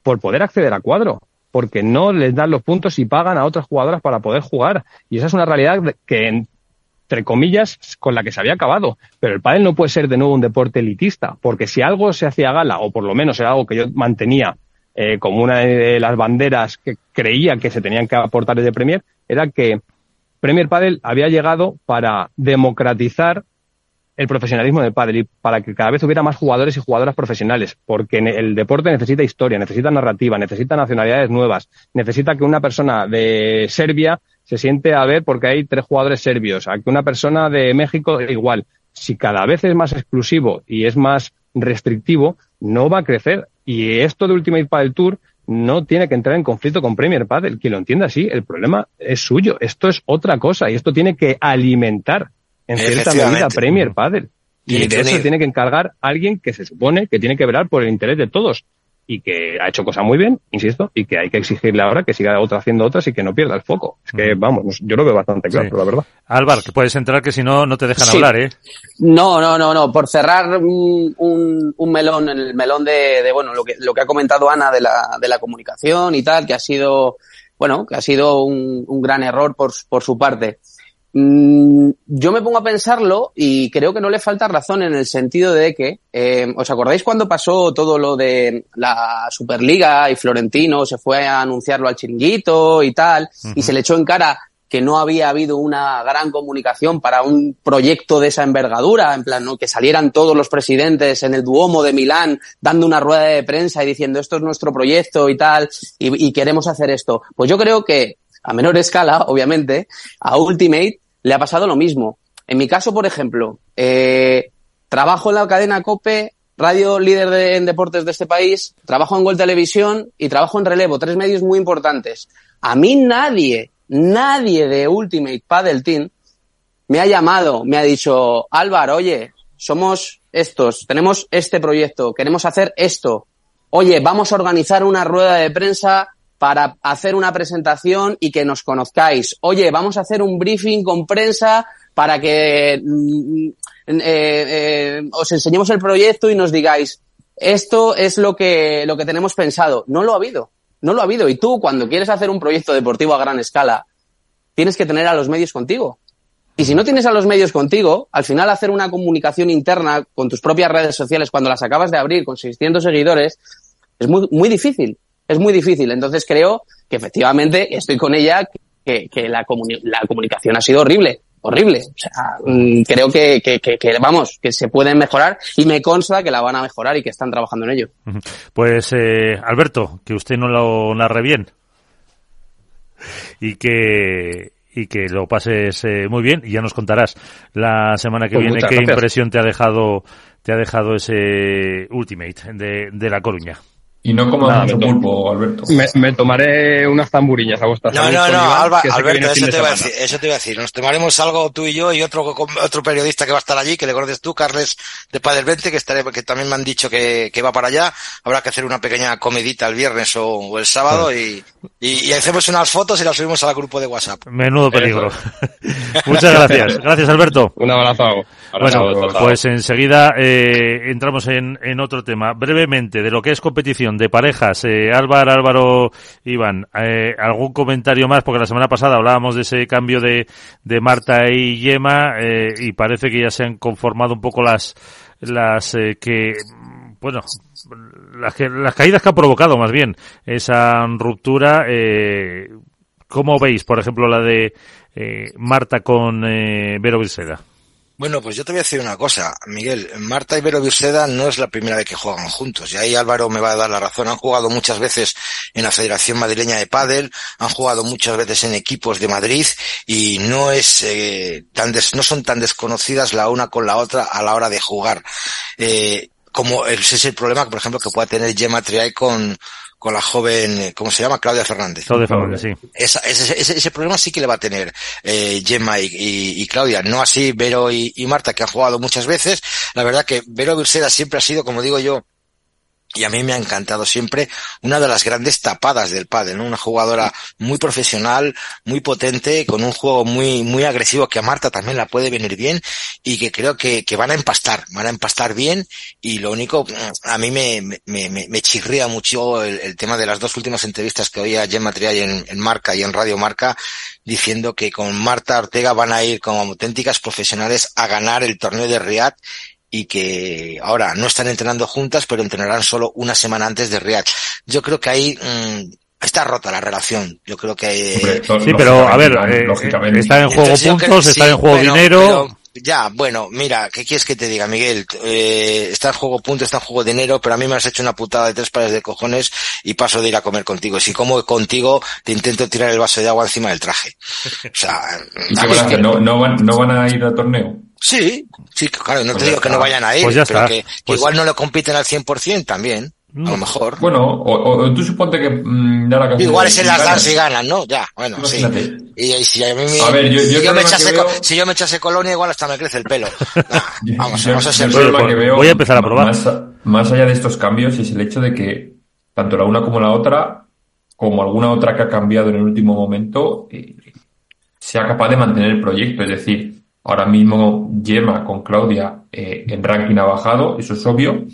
por poder acceder a cuadro, porque no les dan los puntos y pagan a otras jugadoras para poder jugar. Y esa es una realidad que, entre comillas, con la que se había acabado. Pero el pádel no puede ser de nuevo un deporte elitista, porque si algo se hacía gala, o por lo menos era algo que yo mantenía eh, como una de las banderas que creía que se tenían que aportar desde Premier, era que Premier Padel había llegado para democratizar el profesionalismo del pádel y para que cada vez hubiera más jugadores y jugadoras profesionales, porque el deporte necesita historia, necesita narrativa, necesita nacionalidades nuevas, necesita que una persona de Serbia se siente a ver porque hay tres jugadores serbios, a que una persona de México igual. Si cada vez es más exclusivo y es más restrictivo, no va a crecer. Y esto de Ultimate Padel Tour no tiene que entrar en conflicto con Premier Padel. Quien lo entienda así, el problema es suyo. Esto es otra cosa y esto tiene que alimentar en cierta medida Premier Padel. Y de eso tiene que encargar alguien que se supone que tiene que velar por el interés de todos y que ha hecho cosas muy bien, insisto, y que hay que exigirle ahora que siga otra haciendo otras y que no pierda el foco. Es que, vamos, yo lo veo bastante claro, la verdad. Álvaro, que puedes entrar que si no, no te dejan hablar, ¿eh? No, no, no, no. Por cerrar un, un, melón, el melón de, de, bueno, lo que, lo que ha comentado Ana de la, de la comunicación y tal, que ha sido, bueno, que ha sido un, un gran error por, por su parte. Mm, yo me pongo a pensarlo y creo que no le falta razón en el sentido de que, eh, ¿os acordáis cuando pasó todo lo de la Superliga y Florentino se fue a anunciarlo al chiringuito y tal, y se le echó en cara que no había habido una gran comunicación para un proyecto de esa envergadura, en plan, ¿no? que salieran todos los presidentes en el Duomo de Milán dando una rueda de prensa y diciendo esto es nuestro proyecto y tal, y, y queremos hacer esto. Pues yo creo que a menor escala, obviamente, a Ultimate le ha pasado lo mismo. En mi caso, por ejemplo, eh, trabajo en la cadena COPE, radio líder de, en deportes de este país, trabajo en Gol Televisión y trabajo en Relevo, tres medios muy importantes. A mí nadie, nadie de Ultimate Paddle Team me ha llamado, me ha dicho, Álvaro, oye, somos estos, tenemos este proyecto, queremos hacer esto. Oye, vamos a organizar una rueda de prensa para hacer una presentación y que nos conozcáis. Oye, vamos a hacer un briefing con prensa para que mm, eh, eh, os enseñemos el proyecto y nos digáis, esto es lo que, lo que tenemos pensado. No lo ha habido. No lo ha habido. Y tú, cuando quieres hacer un proyecto deportivo a gran escala, tienes que tener a los medios contigo. Y si no tienes a los medios contigo, al final hacer una comunicación interna con tus propias redes sociales cuando las acabas de abrir con 600 seguidores es muy, muy difícil es muy difícil. Entonces creo que efectivamente estoy con ella, que, que la, la comunicación ha sido horrible horrible. O sea, mm, creo que, que, que, vamos, que se pueden mejorar y me consta que la van a mejorar y que están trabajando en ello. Pues, eh, Alberto, que usted no lo narre bien y que y que lo pases eh, muy bien y ya nos contarás la semana que pues viene qué impresión te ha dejado te ha dejado ese Ultimate de, de La Coruña. Y no como mucho pulpo, Alberto. Me, tomaré unas tamburiñas a vuestra No, no, no, Alberto, eso te, iba a decir, eso te iba a decir. Nos tomaremos algo tú y yo y otro otro periodista que va a estar allí, que le conoces tú, Carles de Padel 20, que estaré, que también me han dicho que, que va para allá. Habrá que hacer una pequeña comedita el viernes o, el sábado y, y, hacemos unas fotos y las subimos al grupo de WhatsApp. Menudo peligro. Muchas gracias. Gracias, Alberto. Un abrazo. Bueno, pues enseguida eh, entramos en, en otro tema. Brevemente, de lo que es competición de parejas. Eh, Álvaro, Álvaro, Iván, eh, ¿algún comentario más? Porque la semana pasada hablábamos de ese cambio de, de Marta y Yema eh, y parece que ya se han conformado un poco las, las eh, que, bueno, las, que, las caídas que ha provocado más bien esa ruptura. Eh, ¿Cómo veis, por ejemplo, la de eh, Marta con Vero Vilseda? Bueno, pues yo te voy a decir una cosa, Miguel. Marta y Vero Virseda no es la primera vez que juegan juntos. Y ahí Álvaro me va a dar la razón. Han jugado muchas veces en la Federación Madrileña de Pádel, han jugado muchas veces en equipos de Madrid y no es eh, tan no son tan desconocidas la una con la otra a la hora de jugar. Eh, como ese es el problema, por ejemplo, que pueda tener Gemma Triay con, con la joven, ¿cómo se llama? Claudia Fernández. Claudia Fernández, sí. ese, ese, ese, problema sí que le va a tener eh, Gemma y, y, Claudia, no así Vero y, y, Marta, que han jugado muchas veces. La verdad que Vero Dulceda siempre ha sido, como digo yo, y a mí me ha encantado siempre una de las grandes tapadas del pádel, ¿no? Una jugadora muy profesional, muy potente, con un juego muy, muy agresivo que a Marta también la puede venir bien y que creo que, que van a empastar, van a empastar bien y lo único, a mí me, me, me, chirría mucho el, el, tema de las dos últimas entrevistas que oía Gemma Triay en, en Marca y en Radio Marca diciendo que con Marta Ortega van a ir como auténticas profesionales a ganar el torneo de Riyadh y que ahora no están entrenando juntas, pero entrenarán solo una semana antes de Riyadh. Yo creo que ahí mmm, está rota la relación. Yo creo que Hombre, sí, pero a ver, eh, está en juego puntos, está sí, en juego pero, dinero. Pero, ya, bueno, mira, ¿qué quieres que te diga, Miguel? Eh, está en juego punto, está en juego dinero, pero a mí me has hecho una putada de tres pares de cojones y paso de ir a comer contigo. Si como contigo, te intento tirar el vaso de agua encima del traje. O sea, ¿Y qué van a hacer? ¿No, no, van, ¿No van a ir al torneo? Sí, sí, claro, no te digo que no vayan a ir, Pues ya pero está. que, que Pues- igual no lo compiten al 100% también, a lo mejor. Bueno, o, o tú suponte que mm, da la casualidad Igual es en las ganan. das y ganan, ¿no? Ya, bueno, sí. Imagínate. Y, y si a mí me, A ver, yo- yo si, yo me echase, veo- si yo me echase colonia, igual hasta me crece el pelo. Nah, vamos, Yo- vamos a ser pues que veo, voy a empezar a probar. Más, más allá de estos cambios es el hecho de que tanto la una como la otra, como alguna otra que ha cambiado en el último momento, eh, sea capaz de mantener el proyecto. Es decir, ahora mismo Gemma con Claudia eh, en ranking ha bajado, eso es obvio,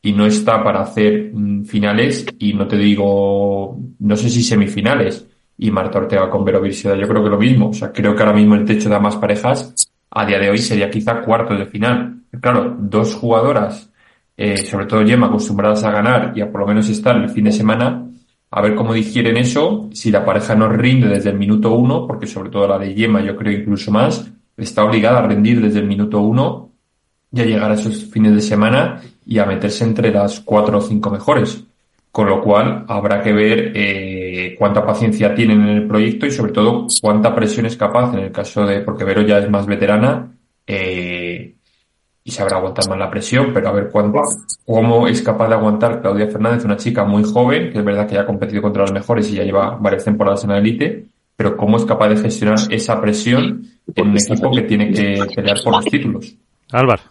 y no está para hacer mm, finales y no te digo, no sé si semifinales. Y Marta Ortega con Vero Virsieda, yo creo que lo mismo. O sea, creo que ahora mismo el techo de ambas parejas a día de hoy sería quizá cuartos de final. Claro, dos jugadoras, eh, sobre todo Gemma, acostumbradas a ganar y a por lo menos estar el fin de semana, a ver cómo digieren eso, si la pareja no rinde desde el minuto uno, porque sobre todo la de Gemma yo creo incluso más, está obligada a rendir desde el minuto uno y a llegar a esos fines de semana y a meterse entre las cuatro o cinco mejores. Con lo cual habrá que ver eh, cuánta paciencia tienen en el proyecto y sobre todo cuánta presión es capaz en el caso de, porque Vero ya es más veterana eh, y sabrá aguantar más la presión, pero a ver cuánto, cómo es capaz de aguantar Claudia Fernández, una chica muy joven, que es verdad que ya ha competido contra los mejores y ya lleva varias temporadas en la élite, pero cómo es capaz de gestionar esa presión en un equipo que tiene que pelear por los títulos. Álvaro.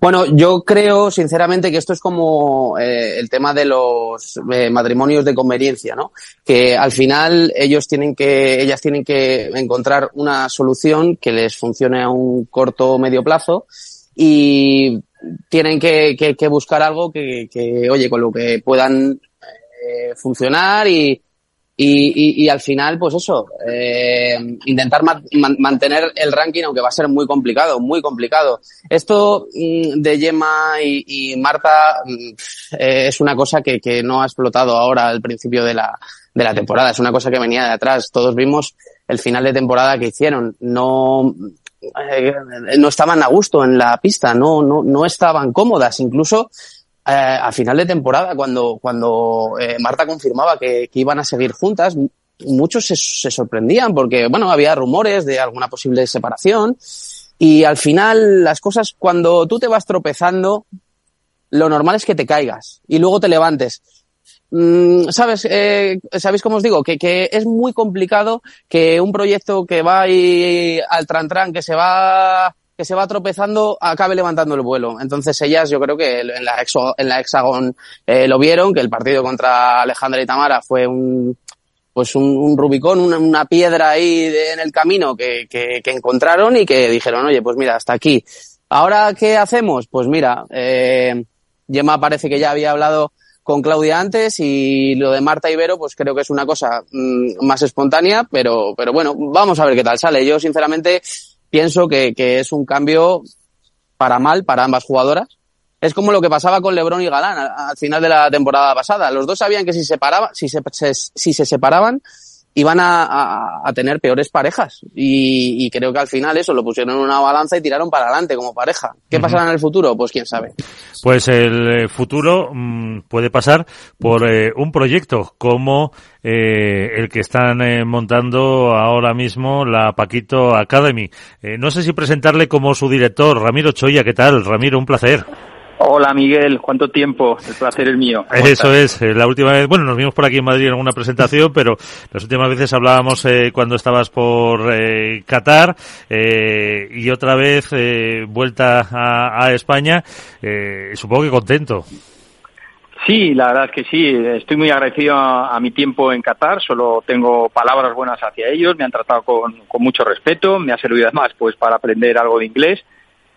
Bueno, yo creo sinceramente que esto es como eh, el tema de los eh, matrimonios de conveniencia, ¿no? Que al final ellos tienen que, ellas tienen que encontrar una solución que les funcione a un corto o medio plazo y tienen que, que- que buscar algo que, que, oye, con lo que puedan eh, funcionar y, y, y, y al final, pues eso, eh, intentar ma- man- mantener el ranking, aunque va a ser muy complicado, muy complicado. Esto mm, de Gemma y, y Marta mm, eh, es una cosa que, que no ha explotado ahora al principio de la, de la temporada, es una cosa que venía de atrás. Todos vimos el final de temporada que hicieron. No, eh, no estaban a gusto en la pista, no, no, no estaban cómodas. Incluso eh, a final de temporada, cuando, cuando eh, Marta confirmaba que, que iban a seguir juntas, muchos se, se sorprendían porque, bueno, había rumores de alguna posible separación y al final las cosas, cuando tú te vas tropezando, lo normal es que te caigas y luego te levantes. Mm, ¿Sabes? Eh, ¿Sabéis cómo os digo? Que, que es muy complicado que un proyecto que va ahí al tran tran, que se va que se va tropezando, acabe levantando el vuelo. Entonces ellas, yo creo que en la, exo- en la Hexagon eh, lo vieron, que el partido contra Alejandra y Tamara fue un pues un, un Rubicón, una, piedra ahí de- en el camino que, que, que encontraron y que dijeron, oye, pues mira, hasta aquí. Ahora, ¿qué hacemos? Pues mira, eh, Gemma parece que ya había hablado con Claudia antes y lo de Marta Ibero, pues creo que es una cosa mm, más espontánea, pero, pero bueno, vamos a ver qué tal sale. Yo, sinceramente, pienso que, que es un cambio para mal para ambas jugadoras. Es como lo que pasaba con LeBron y Galán al, al final de la temporada pasada. Los dos sabían que si, separaban, si, se, se- si se separaban iban a, a- a tener peores parejas. Y, y creo que al final eso lo pusieron en una balanza y tiraron para adelante como pareja. ¿Qué pasará en el futuro? Pues quién sabe. Pues el eh, futuro mm, puede pasar por eh, un proyecto como eh, el que están eh, montando ahora mismo la Paquito Academy. Eh, no sé si presentarle como su director, Ramiro Choya. ¿Qué tal? Ramiro, un placer. Hola Miguel, ¿cuánto tiempo? El placer es mío. ¿Cómo Eso estás? es, eh, la última vez, bueno, nos vimos por aquí en Madrid en alguna presentación, pero las últimas veces hablábamos eh, cuando estabas por eh, Qatar eh, y otra vez eh, vuelta a, a España, eh, supongo que contento. Sí, la verdad es que sí. Estoy muy agradecido a, a mi tiempo en Qatar. Solo tengo palabras buenas hacia ellos. Me han tratado con, con mucho respeto. Me ha servido además pues para aprender algo de inglés.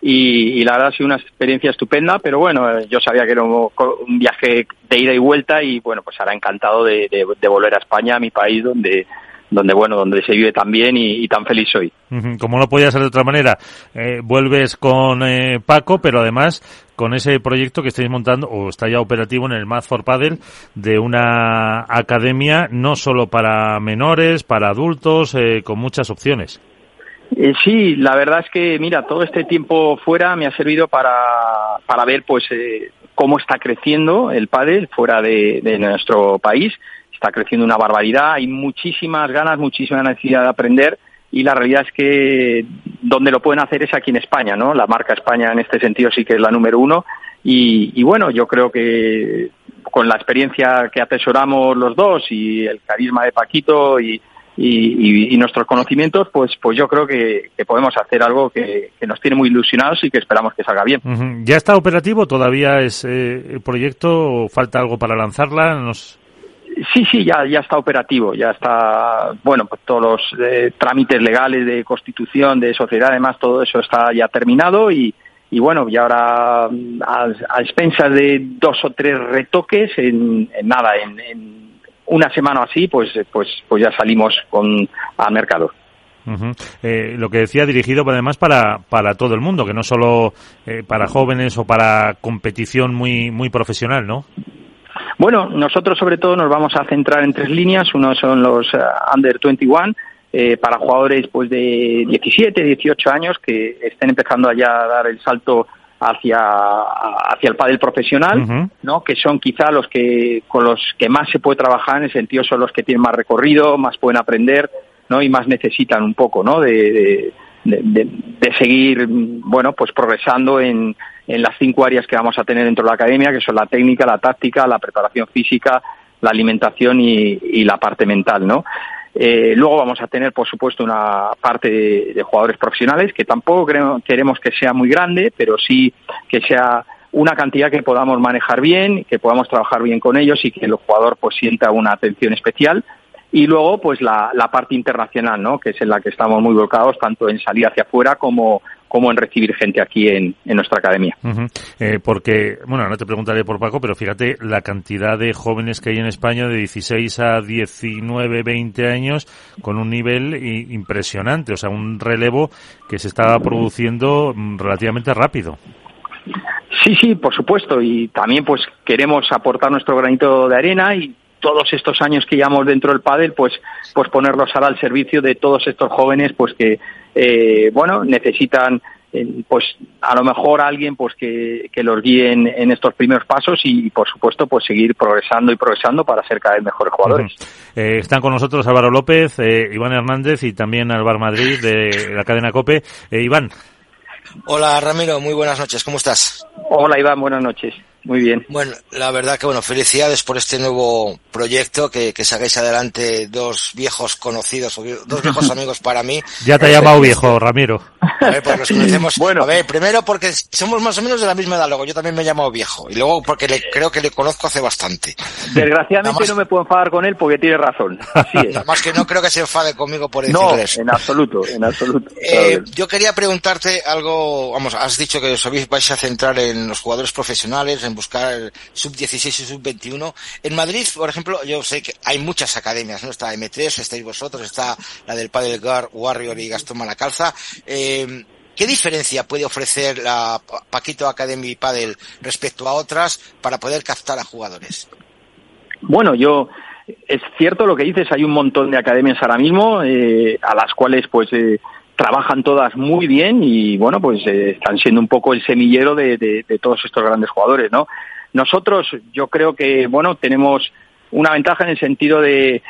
Y, y la verdad ha sido una experiencia estupenda. Pero bueno, eh, yo sabía que era un, un viaje de ida y vuelta y bueno, pues ahora encantado de, de- volver a España, a mi país, donde donde bueno, donde se vive tan bien y, tan feliz soy. Como no podía ser de otra manera, eh, vuelves con eh, Paco, pero además con ese proyecto que estáis montando, o está ya operativo en el Math for Paddle, de una academia no solo para menores, para adultos, eh, con muchas opciones. Eh, sí, la verdad es que, mira, todo este tiempo fuera me ha servido para, para ver, pues, eh, cómo está creciendo el pádel fuera de, de nuestro país. Está creciendo una barbaridad, hay muchísimas ganas, muchísima necesidad de aprender y la realidad es que donde lo pueden hacer es aquí en España, ¿no? La marca España en este sentido sí que es la número uno y, y bueno, yo creo que con la experiencia que atesoramos los dos y el carisma de Paquito y, y, y, nuestros conocimientos, pues, pues yo creo que, que podemos hacer algo que, que, nos tiene muy ilusionados y que esperamos que salga bien. Uh -huh. ¿Ya está operativo? ¿Todavía es eh, el proyecto? ¿Falta algo para lanzarla? Nos... Sí, sí, ya, ya está operativo, ya está, bueno, pues todos los eh, trámites legales de constitución, de sociedad, además, todo eso está ya terminado y, y bueno, y ahora a, a expensas de dos o tres retoques, en, en nada, en, en una semana así, pues, pues, pues ya salimos con, al mercado. Uh -huh. eh, lo que decía dirigido además para, para todo el mundo, que no solo eh, para jóvenes o para competición muy, muy profesional, ¿no? Bueno, nosotros sobre todo nos vamos a centrar en tres líneas. Uno son los uh, under 21, eh, para jugadores pues de 17, 18 años que estén empezando ya a dar el salto hacia hacia el pádel profesional, uh -huh. ¿no? Que son quizá los que con los que más se puede trabajar en el sentido son los que tienen más recorrido, más pueden aprender, ¿no? Y más necesitan un poco, ¿no? De, de, de, de seguir, bueno, pues progresando en, en las cinco áreas que vamos a tener dentro de la academia, que son la técnica, la táctica, la preparación física, la alimentación y, y la parte mental, ¿no? Eh, luego vamos a tener, por supuesto, una parte de, jugadores profesionales que tampoco queremos que sea muy grande, pero sí que sea una cantidad que podamos manejar bien, que podamos trabajar bien con ellos y que el jugador pues sienta una atención especial. Y luego, pues la, la parte internacional, ¿no? Que es en la que estamos muy volcados, tanto en salir hacia afuera como, como en recibir gente aquí en, en nuestra academia. Uh -huh. eh, porque, bueno, no te preguntaré por Paco, pero fíjate la cantidad de jóvenes que hay en España de 16 a 19, 20 años con un nivel impresionante, o sea, un relevo que se está produciendo relativamente rápido. Sí, sí, por supuesto, y también pues queremos aportar nuestro granito de arena y todos estos años que llevamos dentro del pádel, pues, pues ponerlos ahora al servicio de todos estos jóvenes, pues que, eh, bueno, necesitan, eh, pues a lo mejor alguien, pues que, que los guíe en, en, estos primeros pasos y, por supuesto, pues seguir progresando y progresando para ser cada vez mejores jugadores. Uh -huh. eh, están con nosotros Álvaro López, eh, Iván Hernández y también Alvar Madrid de la cadena COPE. Eh, Iván. Hola Ramiro, muy buenas noches, ¿cómo estás? Hola Iván, buenas noches. Muy bien. Bueno, la verdad que bueno, felicidades por este nuevo proyecto que, que sacáis adelante dos viejos conocidos, dos viejos amigos para mí. Ya te he llamado viejo, Ramiro. A ver, pues conocemos. bueno. A ver, primero porque somos más o menos de la misma edad, luego yo también me he llamado viejo. Y luego porque le, creo que le conozco hace bastante. Desgraciadamente más, no me puedo enfadar con él porque tiene razón. Así es. Además que no creo que se enfade conmigo por decirle no, eso. en absoluto, en absoluto. Eh, yo quería preguntarte algo, vamos, has dicho que os vais a centrar en los jugadores profesionales, en buscar el sub-16 y sub-21. En Madrid, por ejemplo, yo sé que hay muchas academias, ¿no? Está M3, estáis vosotros, está la del Padel Guard, Warrior y Gastón Malacalza. Eh, ¿Qué diferencia puede ofrecer la Paquito Academy Padel respecto a otras para poder captar a jugadores? Bueno, yo es cierto lo que dices, hay un montón de academias ahora mismo eh, a las cuales pues eh, trabajan todas muy bien y bueno, pues eh, están siendo un poco el semillero de, de, todos estos grandes jugadores, ¿no? Nosotros, yo creo que, bueno, tenemos una ventaja en el sentido de,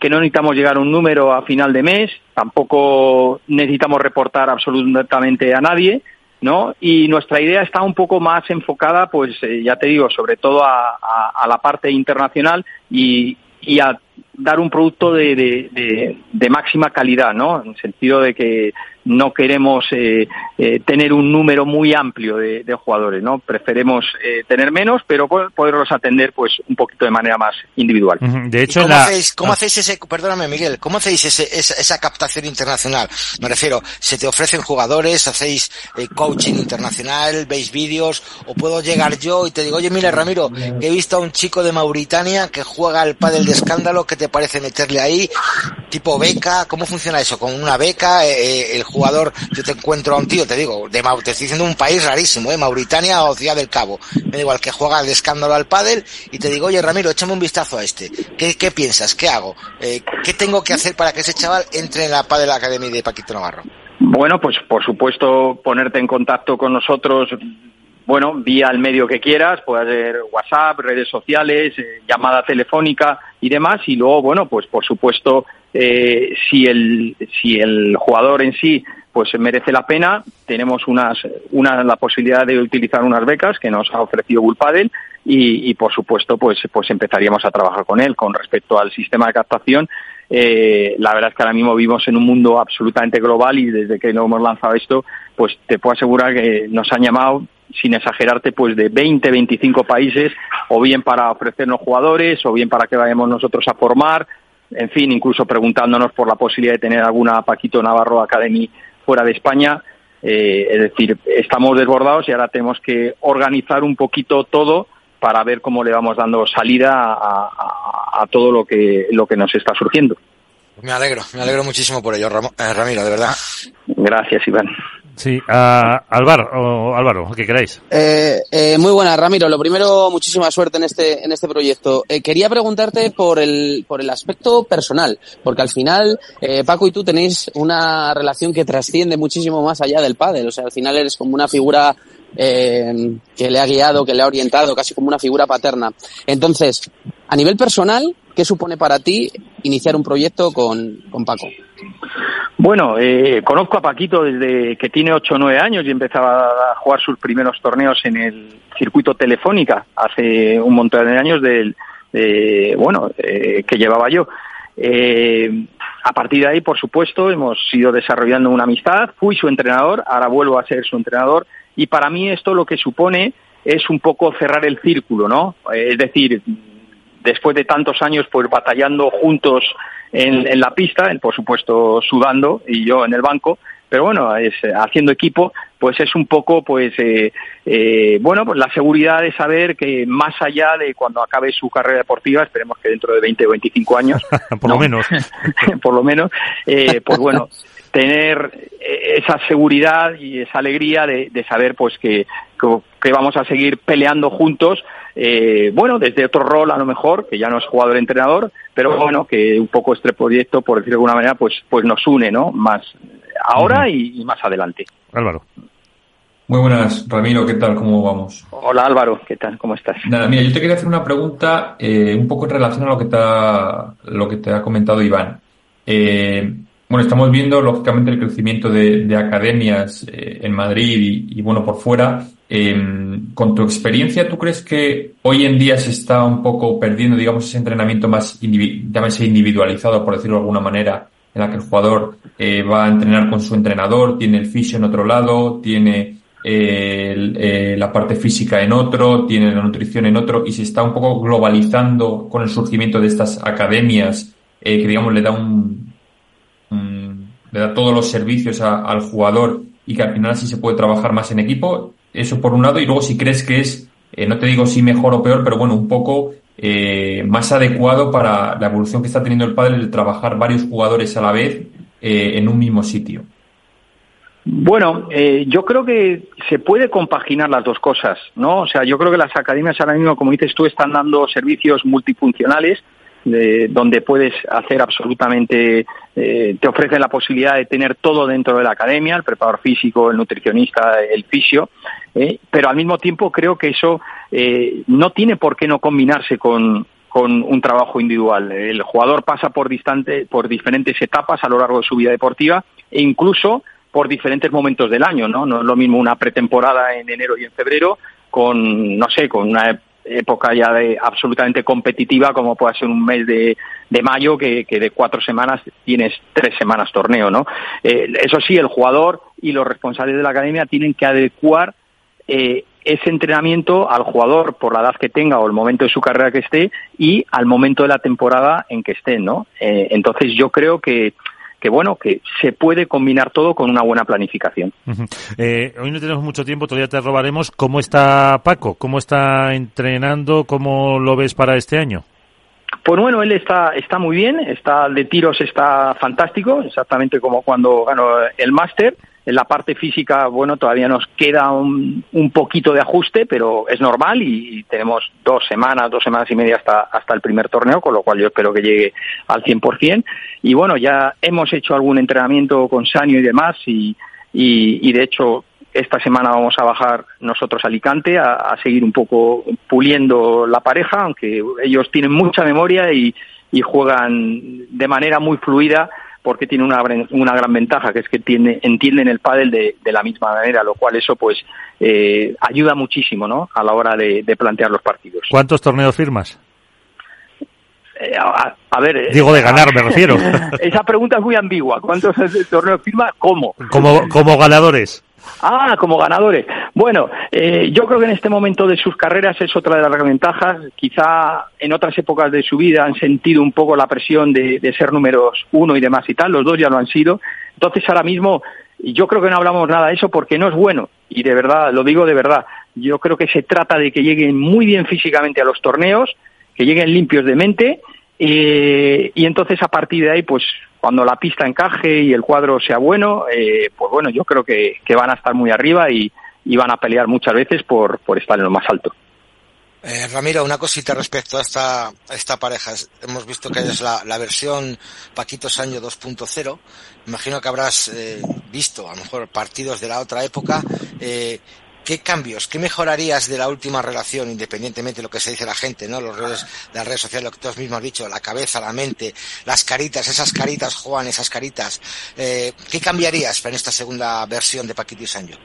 que no necesitamos llegar a un número a final de mes, tampoco necesitamos reportar absolutamente a nadie, ¿no? Y nuestra idea está un poco más enfocada, pues, eh, ya te digo, sobre todo a, a la parte internacional y, y a dar un producto de, de, de, máxima calidad, ¿no? En el sentido de que no queremos eh, eh, tener un número muy amplio de, de jugadores, ¿no? Preferemos eh, tener menos, pero poderlos atender, pues, un poquito de manera más individual. De hecho, ¿Cómo, la... hacéis, ¿Cómo hacéis ese, perdóname Miguel, cómo hacéis ese, esa, esa, captación internacional? Me refiero, ¿se te ofrecen jugadores, hacéis eh, coaching internacional, veis vídeos, o puedo llegar yo y te digo, oye, mira Ramiro, que he visto a un chico de Mauritania que juega al pádel de escándalo, ¿qué te parece meterle ahí? Tipo beca, ¿cómo funciona eso? ¿Con una beca? Eh, el jugador, yo te encuentro a un tío, te digo, de te estoy diciendo un país rarísimo, ¿eh? Mauritania o Ciudad del Cabo. Me da igual que juega de escándalo al pádel y te digo, oye Ramiro, échame un vistazo a este. ¿Qué, qué piensas? ¿Qué hago? Eh, ¿Qué tengo que hacer para que ese chaval entre en la Padel Academy de Paquito Navarro? Bueno, pues por supuesto ponerte en contacto con nosotros bueno, vía el medio que quieras, puede ser WhatsApp, redes sociales, eh, llamada telefónica y demás. Y luego, bueno, pues por supuesto, eh, si, el, si el jugador en sí pues merece la pena. Tenemos unas, una, la posibilidad de utilizar unas becas que nos ha ofrecido Bullpadel y, y, por supuesto, pues, pues empezaríamos a trabajar con él. Con respecto al sistema de captación, eh, la verdad es que ahora mismo vivimos en un mundo absolutamente global y desde que no hemos lanzado esto, pues te puedo asegurar que nos han llamado sin exagerarte, pues de 20, 25 países, o bien para ofrecernos jugadores, o bien para que vayamos nosotros a formar, en fin, incluso preguntándonos por la posibilidad de tener alguna Paquito Navarro Academy fuera de España. Eh, es decir, estamos desbordados y ahora tenemos que organizar un poquito todo para ver cómo le vamos dando salida a, a, todo lo que, lo que nos está surgiendo. Me alegro, me alegro muchísimo por ello, eh, Ramiro, de verdad. Gracias, Iván. Sí, uh, Álvaro, Álvaro, ¿qué queréis? Eh, eh, muy buena, Ramiro. Lo primero, muchísima suerte en este, en este proyecto. Eh, quería preguntarte por el, por el aspecto personal, porque al final, eh, Paco y tú tenéis una relación que trasciende muchísimo más allá del pádel. O sea, al final eres como una figura eh, que le ha guiado, que le ha orientado, casi como una figura paterna. Entonces, a nivel personal, ¿qué supone para ti iniciar un proyecto con, con Paco? Bueno, eh, conozco a Paquito desde que tiene 8 o 9 años y empezaba a jugar sus primeros torneos en el circuito Telefónica hace un montón de años del, de, bueno, eh, que llevaba yo. Eh, a partir de ahí, por supuesto, hemos ido desarrollando una amistad. Fui su entrenador, ahora vuelvo a ser su entrenador. Y para mí esto lo que supone es un poco cerrar el círculo, ¿no? Es decir, después de tantos años pues batallando juntos en, en la pista, él por supuesto sudando y yo en el banco, pero bueno, es, haciendo equipo, pues es un poco, pues, eh, eh, bueno, pues la seguridad de saber que más allá de cuando acabe su carrera deportiva, esperemos que dentro de 20 o 25 años, por lo menos, por lo menos, eh, pues bueno, tener esa seguridad y esa alegría de, de saber, pues, que, que, vamos a seguir peleando juntos, eh, bueno, desde otro rol a lo mejor, que ya no es jugador-entrenador, pero bueno, que un poco este proyecto, por decirlo de alguna manera, pues, pues nos une, ¿no? Más ahora y, y más adelante. Álvaro. Muy buenas, Ramiro, ¿qué tal? ¿Cómo vamos? Hola Álvaro, ¿qué tal? ¿Cómo estás? Nada, mira, yo te quería hacer una pregunta eh, un poco en relación a lo que te ha, lo que te ha comentado Iván. Eh, bueno, estamos viendo lógicamente el crecimiento de, de academias eh, en Madrid y, bueno, por fuera. con tu experiencia, ¿tú crees que hoy en día se está un poco perdiendo, digamos, ese entrenamiento más individualizado, por decirlo de alguna manera, en la que el jugador eh, va a entrenar con su entrenador, tiene el fisio en otro lado, tiene eh, el, la parte física en otro, tiene la nutrición en otro, y se está un poco globalizando con el surgimiento de estas academias que, digamos, le da un le da todos los servicios a, al jugador y que al final así se puede trabajar más en equipo. Eso por un lado, y luego si crees que es, no te digo si mejor o peor, pero bueno, un poco eh, más adecuado para la evolución que está teniendo el padre el trabajar varios jugadores a la vez eh, en un mismo sitio. Bueno, eh, yo creo que se puede compaginar las dos cosas, ¿no? O sea, yo creo que las academias ahora mismo, como dices tú, están dando servicios multifuncionales de, donde puedes hacer absolutamente, eh, te ofrecen la posibilidad de tener todo dentro de la academia, el preparador físico, el nutricionista, el fisio, eh, pero al mismo tiempo creo que eso eh, no tiene por qué no combinarse con, con un trabajo individual. El jugador pasa por, distante, por diferentes etapas a lo largo de su vida deportiva e incluso por diferentes momentos del año, ¿no? No es lo mismo una pretemporada en enero y en febrero con, no sé, con una época ya de absolutamente competitiva como puede ser un mes de, de mayo que, que, de cuatro semanas tienes tres semanas torneo, ¿no? Eh, eso sí, el jugador y los responsables de la academia tienen que adecuar eh, ese entrenamiento al jugador por la edad que tenga o el momento de su carrera que esté y al momento de la temporada en que esté, ¿no? Eh, entonces yo creo que que bueno, que se puede combinar todo con una buena planificación. Uh -huh. eh, hoy no tenemos mucho tiempo, todavía te robaremos. ¿Cómo está Paco? ¿Cómo está entrenando? ¿Cómo lo ves para este año? Pues bueno, él está, está muy bien, está de tiros está fantástico, exactamente como cuando ganó el máster. En la parte física, bueno, todavía nos queda un, un poquito de ajuste, pero es normal y, tenemos dos semanas, dos semanas y media hasta, hasta el primer torneo, con lo cual yo espero que llegue al 100%. Y bueno, ya hemos hecho algún entrenamiento con Sanio y demás y, y, y de hecho esta semana vamos a bajar nosotros a Alicante a, a, seguir un poco puliendo la pareja, aunque ellos tienen mucha memoria y, y juegan de manera muy fluida porque tiene una, una gran ventaja, que es que tiene, entienden el pádel de, de, la misma manera, lo cual eso pues eh, ayuda muchísimo ¿no? a la hora de, de plantear los partidos. ¿Cuántos torneos firmas? Eh, a, a, ver. Eh, Digo de ganar, me refiero. Esa pregunta es muy ambigua. ¿Cuántos torneos firma? ¿Cómo? Como, como ganadores. Ah, como ganadores. Bueno, eh, yo creo que en este momento de sus carreras es otra de las ventajas. Quizá en otras épocas de su vida han sentido un poco la presión de, de, ser números uno y demás y tal. Los dos ya lo han sido. Entonces ahora mismo yo creo que no hablamos nada de eso porque no es bueno. Y de verdad, lo digo de verdad. Yo creo que se trata de que lleguen muy bien físicamente a los torneos, que lleguen limpios de mente eh, y entonces a partir de ahí, pues cuando la pista encaje y el cuadro sea bueno, eh, pues bueno, yo creo que, que, van a estar muy arriba y, y, van a pelear muchas veces por, por estar en lo más alto. Eh, Ramiro, una cosita respecto a esta, esta pareja. Hemos visto que es la, la versión Paquito Saño 2.0. Imagino que habrás eh, visto a lo mejor partidos de la otra época. Eh, ¿Qué cambios, qué mejorarías de la última relación, independientemente de lo que se dice la gente, ¿no? Los redes, las redes sociales, lo que tú mismo has dicho, la cabeza, la mente, las caritas, esas caritas, Juan, esas caritas. Eh, ¿Qué cambiarías en esta segunda versión de Paquito y Sancho?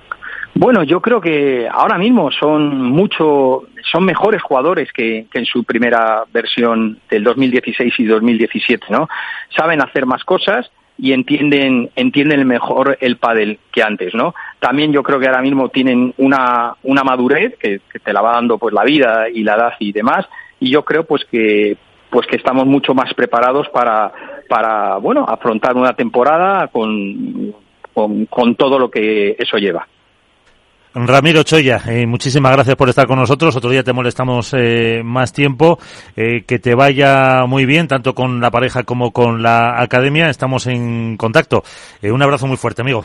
Bueno, yo creo que ahora mismo son mucho, son mejores jugadores que, que, en su primera versión del 2016 y 2017, ¿no? Saben hacer más cosas y entienden, entienden mejor el pádel que antes, ¿no? También yo creo que ahora mismo tienen una, una madurez que, te la va dando pues la vida y la edad y demás, y yo creo pues que pues que estamos mucho más preparados para, para bueno, afrontar una temporada con, con todo lo que eso lleva. Ramiro Choya, eh, muchísimas gracias por estar con nosotros. Otro día te molestamos eh, más tiempo. Eh, que te vaya muy bien, tanto con la pareja como con la academia. Estamos en contacto. Un abrazo muy fuerte, amigo.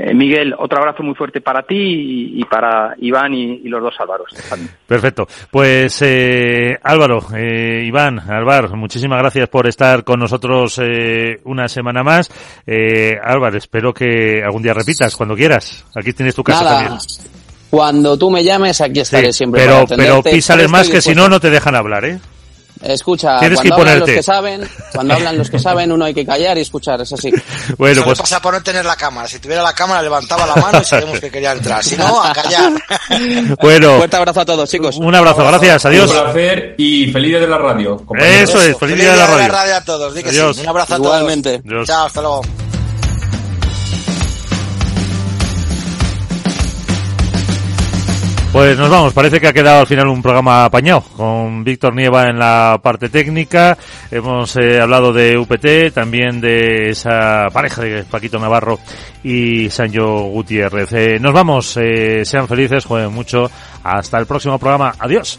Eh, Miguel, otro abrazo muy fuerte para ti y, y para Iván y, y, los dos Álvaros. Perfecto. Pues eh, Álvaro, eh, Iván, Álvaro, muchísimas gracias por estar con nosotros eh, una semana más. Eh, Álvaro, espero que algún día repitas cuando quieras. Aquí tienes tu casa Nada. también. Cuando tú me llames, aquí estaré Sí, siempre. pero, para pero písales más que si no, no te dejan hablar, ¿eh? Escucha, Tienes que cuando hablan los que saben, cuando hablan los que saben, uno hay que callar y escuchar, es así. Bueno, Eso pues pasa por no tener la cámara. Si tuviera la cámara, levantaba la mano y sabemos que quería entrar. Si no, a callar. bueno, Fuerte abrazo a todos, chicos. un abrazo, gracias, adiós. Un placer y feliz día de la radio. compañeros. Eso es, feliz día de la radio. a todos. Di que sí. Adiós. Un abrazo a Igualmente. todos. Adiós. Chao, hasta luego. Pues nos vamos, parece que ha quedado al final un programa apañado, con Víctor Nieva en la parte técnica, hemos eh, hablado de UPT, también de esa pareja de Paquito Navarro y Sancho Gutiérrez. Eh, nos vamos, eh, sean felices, jueguen mucho, hasta el próximo programa, adiós.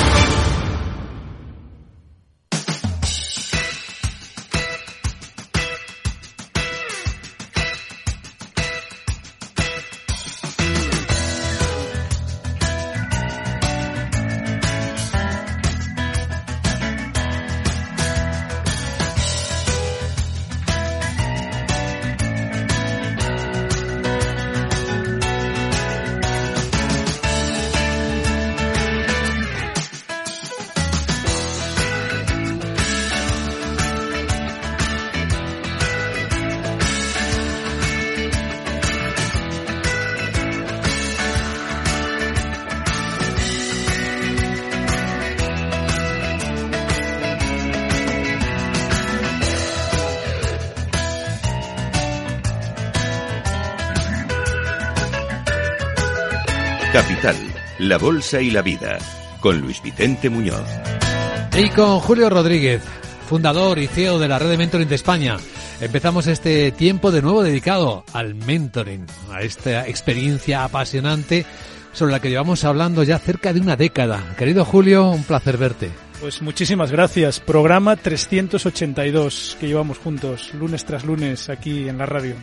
Bolsa y la Vida, con Luis Vicente Muñoz. Y con Julio Rodríguez, fundador y CEO de la red de mentoring de España. Empezamos este tiempo de nuevo dedicado al mentoring, a esta experiencia apasionante sobre la que llevamos hablando ya cerca de una década. Querido Julio, un placer verte. Pues muchísimas gracias. Programa 382 que llevamos juntos, lunes tras lunes, aquí en la radio.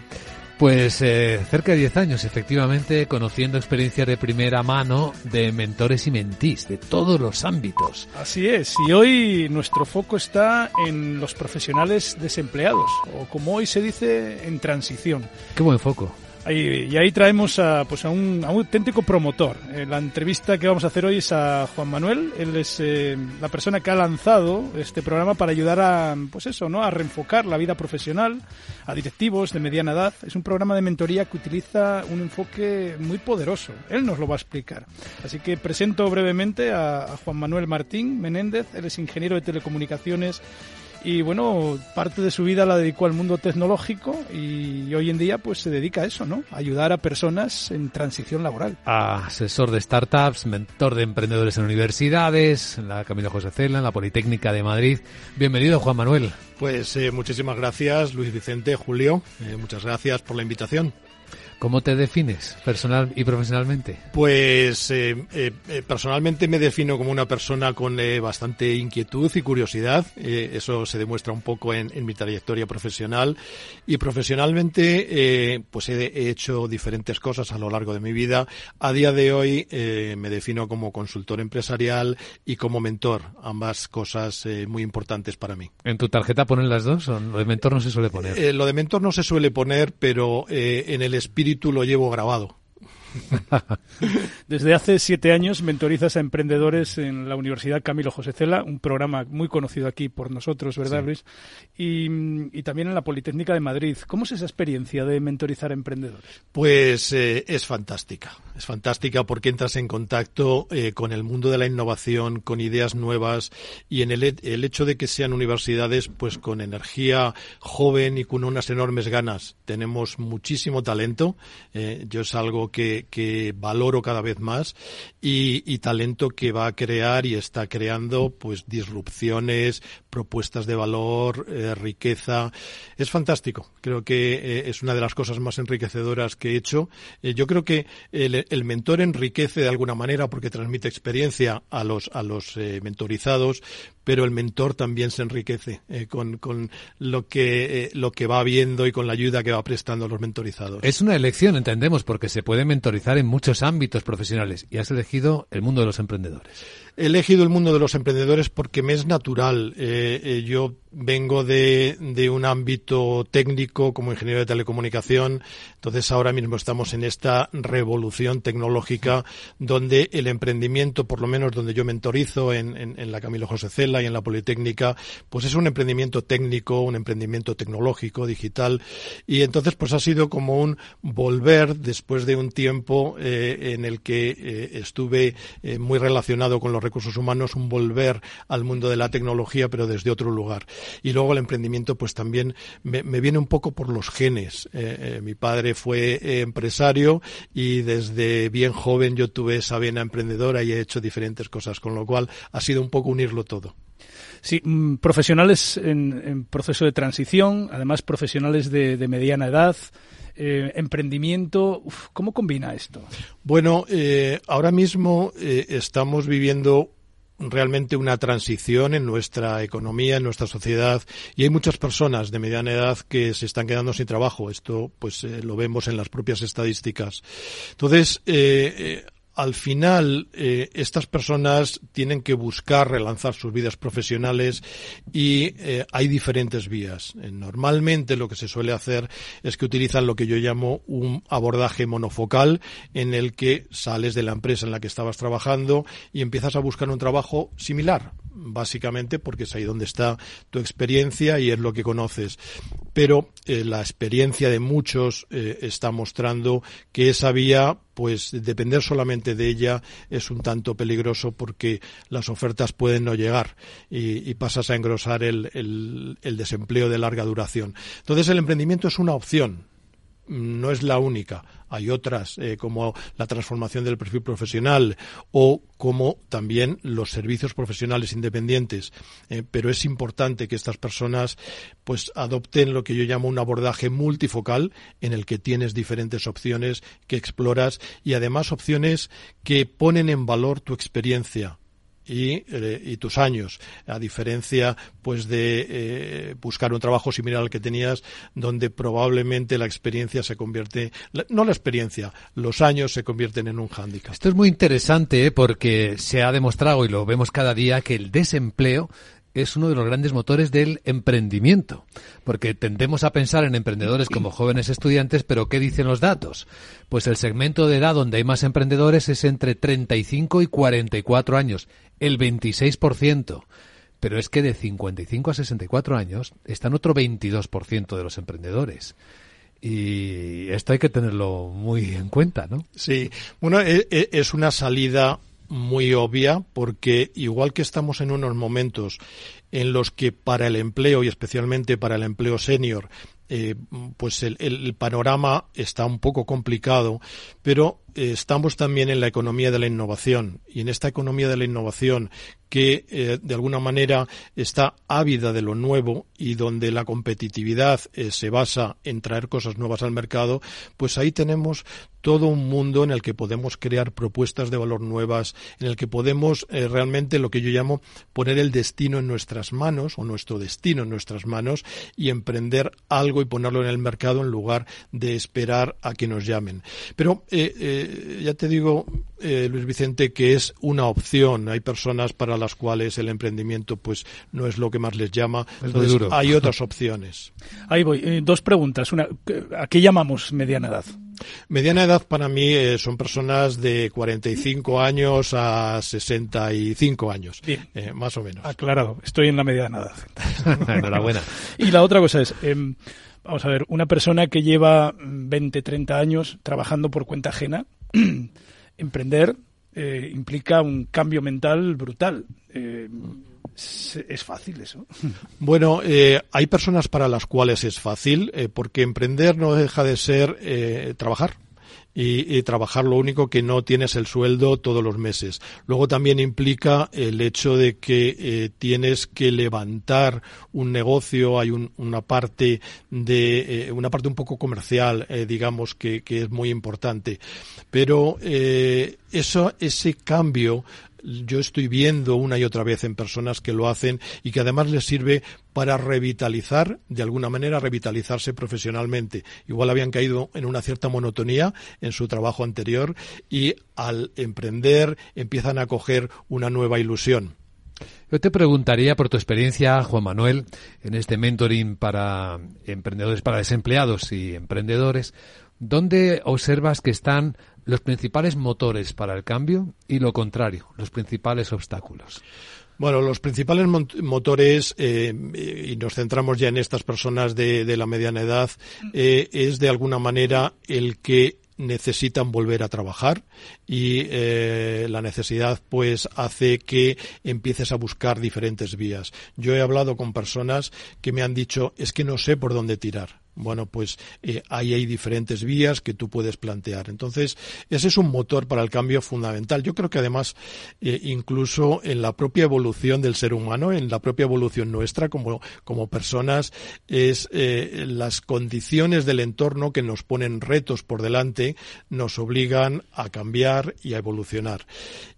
Pues eh, cerca de 10 años, efectivamente, conociendo experiencias de primera mano de mentores y mentís, de todos los ámbitos. Así es, y hoy nuestro foco está en los profesionales desempleados, o como hoy se dice, en transición. Qué buen foco y ahí traemos a, pues a, un, auténtico promotor. Eh, la entrevista que vamos a hacer hoy es a Juan Manuel. Él es eh, la persona que ha lanzado este programa para ayudar a, pues eso, ¿no? A reenfocar la vida profesional a directivos de mediana edad. Es un programa de mentoría que utiliza un enfoque muy poderoso. Él nos lo va a explicar. Así que presento brevemente a, a Juan Manuel Martín Menéndez. Él es ingeniero de telecomunicaciones y bueno, parte de su vida la dedicó al mundo tecnológico y hoy en día pues se dedica a eso, ¿no? ayudar a personas en transición laboral. Asesor de startups, mentor de emprendedores en universidades, en la Camilo José Cela, en la Politécnica de Madrid. Bienvenido, Juan Manuel. Pues eh, muchísimas gracias, Luis Vicente, Julio. Eh, muchas gracias por la invitación. ¿Cómo te defines personal y profesionalmente? Pues eh, eh, eh, personalmente me defino como una persona con bastante inquietud y curiosidad. eso se demuestra un poco en, mi trayectoria profesional. Y profesionalmente, pues he, hecho diferentes cosas a lo largo de mi vida. A día de hoy me defino como consultor empresarial y como mentor. Ambas cosas muy importantes para mí. ¿En tu tarjeta ponen las dos? ¿O lo de mentor no se suele poner? lo de mentor no se suele poner, pero en el espíritu lo llevo grabado. Desde hace siete años mentorizas a emprendedores en la Universidad Camilo José Cela, un programa muy conocido aquí por nosotros, ¿verdad, Luis? Y, también en la Politécnica de Madrid. ¿Cómo es esa experiencia de mentorizar a emprendedores? Pues eh, es fantástica. Es fantástica porque entras en contacto eh, con el mundo de la innovación, con ideas nuevas y en el, el hecho de que sean universidades, pues con energía joven y con unas enormes ganas. Tenemos muchísimo talento. Eh, yo es algo que que, valoro cada vez más y, talento que va a crear y está creando pues disrupciones, propuestas de valor, eh, riqueza. Es fantástico. Creo que eh, es una de las cosas más enriquecedoras que he hecho. Eh, yo creo que el, el, mentor enriquece de alguna manera porque transmite experiencia a los, a los mentorizados, pero el mentor también se enriquece con, con, lo, que, lo que va viendo y con la ayuda que va prestando a los mentorizados. Es una elección, entendemos, porque se puede mentorizar en muchos ámbitos profesionales y has elegido el mundo de los emprendedores. He elegido el mundo de los emprendedores porque me es natural. Eh, eh, yo vengo de, un ámbito técnico como ingeniero de telecomunicación, entonces ahora mismo estamos en esta revolución tecnológica donde el emprendimiento, por lo menos donde yo mentorizo en, en, en la Camilo José Cela y en la Politécnica, pues es un emprendimiento técnico, un emprendimiento tecnológico, digital, y entonces pues ha sido como un volver después de un tiempo eh, en el que estuve muy relacionado con los recursos humanos, un volver al mundo de la tecnología, pero desde otro lugar. Y luego el emprendimiento, pues también me, viene un poco por los genes. Eh, eh, mi padre fue empresario y desde bien joven yo tuve esa vena emprendedora y he hecho diferentes cosas, con lo cual ha sido un poco unirlo todo. Sí, mm, profesionales en, proceso de transición, además profesionales de, mediana edad, emprendimiento. ¿Cómo combina esto? Bueno, ahora mismo estamos viviendo realmente una transición en nuestra economía, en nuestra sociedad, y hay muchas personas de mediana edad que se están quedando sin trabajo. Esto, pues, eh, lo vemos en las propias estadísticas. Entonces, eh, eh al final eh, estas personas tienen que buscar relanzar sus vidas profesionales y eh, hay diferentes vías. Eh, normalmente lo que se suele hacer es que utilizan lo que yo llamo un abordaje monofocal en el que sales de la empresa en la que estabas trabajando y empiezas a buscar un trabajo similar, básicamente porque es ahí donde está tu experiencia y es lo que conoces. Pero la experiencia de muchos está mostrando que esa vía pues depender solamente de ella es un tanto peligroso porque las ofertas pueden no llegar y, pasas a engrosar el, el desempleo de larga duración. Entonces el emprendimiento es una opción, no es la única. Hay otras eh, como la transformación del perfil profesional o como también los servicios profesionales independientes. Eh, pero es importante que estas personas pues adopten lo que yo llamo un abordaje multifocal en el que tienes diferentes opciones que exploras y además opciones que ponen en valor tu experiencia eh, y, tus años, a diferencia pues de eh, buscar un trabajo similar al que tenías, donde probablemente la experiencia se convierte, no la experiencia, los años se convierten en un hándicap. Esto es muy interesante ¿eh? porque se ha demostrado y lo vemos cada día que el desempleo es uno de los grandes motores del emprendimiento, porque tendemos a pensar en emprendedores como jóvenes estudiantes, pero ¿qué dicen los datos? Pues el segmento de edad donde hay más emprendedores es entre 35 y 44 años, el 26%. Pero es que de 55 a 64 años están otro 22% de los emprendedores. Y esto hay que tenerlo muy en cuenta, ¿no? Sí, bueno, e, e, es una salida muy obvia porque igual que estamos en unos momentos en los que para el empleo y especialmente para el empleo senior eh, pues el, el, panorama está un poco complicado, pero estamos también en la economía de la innovación y en esta economía de la innovación que eh, de alguna manera está ávida de lo nuevo y donde la competitividad eh, se basa en traer cosas nuevas al mercado, pues ahí tenemos todo un mundo en el que podemos crear propuestas de valor nuevas, en el que podemos realmente lo que yo llamo poner el destino en nuestras manos o nuestro destino en nuestras manos y emprender algo y ponerlo en el mercado en lugar de esperar a que nos llamen. Pero ya te digo, eh, Luis Vicente, que es una opción. Hay personas para las cuales el emprendimiento pues no es lo que más les llama. Entonces, hay otras opciones. Ahí voy. Eh, dos preguntas. Una, ¿A qué llamamos mediana edad? Mediana edad para mí eh, son personas de 45 años a 65 años. más o menos. Aclarado. Estoy en la mediana edad. Enhorabuena. Y la otra cosa es, em, vamos a ver, una persona que lleva 20, 30 años trabajando por cuenta ajena, emprender eh, implica un cambio mental brutal. Eh, es fácil eso. Bueno, eh, hay personas para las cuales es fácil, porque emprender no deja de ser trabajar y, trabajar lo único que no tienes el sueldo todos los meses. Luego también implica el hecho de que eh, tienes que levantar un negocio, hay una parte de eh, una parte un poco comercial, eh, digamos que, que, es muy importante. Pero eso ese cambio yo estoy viendo una y otra vez en personas que lo hacen y que además les sirve para revitalizar, de alguna manera, revitalizarse profesionalmente. Igual habían caído en una cierta monotonía en su trabajo anterior y al emprender empiezan a coger una nueva ilusión. Yo te preguntaría por tu experiencia, Juan Manuel, en este mentoring para emprendedores, para desempleados y emprendedores, ¿dónde observas que están los principales motores para el cambio y lo contrario, los principales obstáculos. Bueno, los principales motores, eh, y nos centramos ya en estas personas de, la mediana edad, eh, es de alguna manera el que necesitan volver a trabajar y eh, la necesidad pues hace que empieces a buscar diferentes vías. Yo he hablado con personas que me han dicho es que no sé por dónde tirar bueno, pues eh, ahí hay diferentes vías que tú puedes plantear. Entonces, ese es un motor para el cambio fundamental. Yo creo que además, eh, incluso en la propia evolución del ser humano, en la propia evolución nuestra como, como personas, es eh, las condiciones del entorno que nos ponen retos por delante, nos obligan a cambiar y a evolucionar.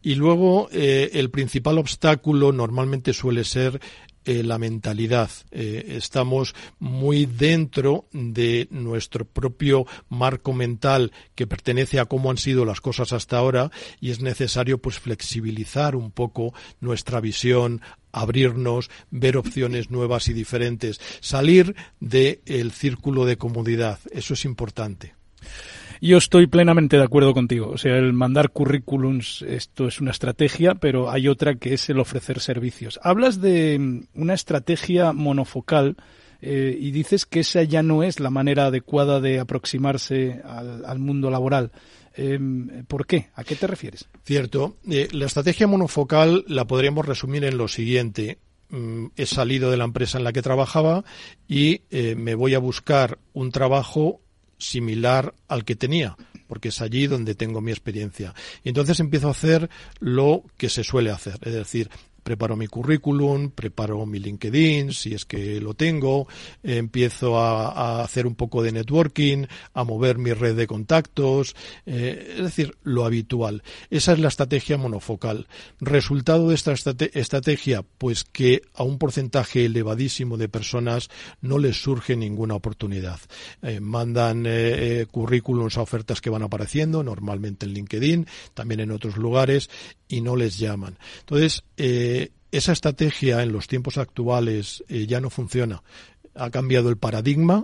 Y luego, el principal obstáculo normalmente suele ser eh, la mentalidad. Eh, estamos muy dentro de nuestro propio marco mental que pertenece a cómo han sido las cosas hasta ahora y es necesario pues flexibilizar un poco nuestra visión, abrirnos, ver opciones nuevas y diferentes, salir del círculo de comodidad. Eso es importante. Yo estoy plenamente de acuerdo contigo. O sea, el mandar currículums, esto es una estrategia, pero hay otra que es el ofrecer servicios. Hablas de mm, una estrategia monofocal eh, y dices que esa ya no es la manera adecuada de aproximarse al, mundo laboral. Em, ¿Por qué? ¿A qué te refieres? Cierto. Eh, la estrategia monofocal la podríamos resumir en lo siguiente mm, he salido de la empresa en la que trabajaba y eh, me voy a buscar un trabajo similar al que tenía. porque es allí donde tengo mi experiencia. Y entonces empiezo a hacer lo que se suele hacer, es decir, preparo mi currículum, preparo mi LinkedIn, si es que lo tengo, empiezo a, hacer un poco de networking, a mover mi red de contactos, eh, es decir, lo habitual. Esa es la estrategia monofocal. Resultado de esta estrategia, pues que a un porcentaje elevadísimo de personas no les surge ninguna oportunidad. Eh, mandan eh, currículums a ofertas que van apareciendo, normalmente en LinkedIn, también en otros lugares, y no les llaman. Entonces, esa estrategia en los tiempos actuales eh, ya no funciona. Ha cambiado el paradigma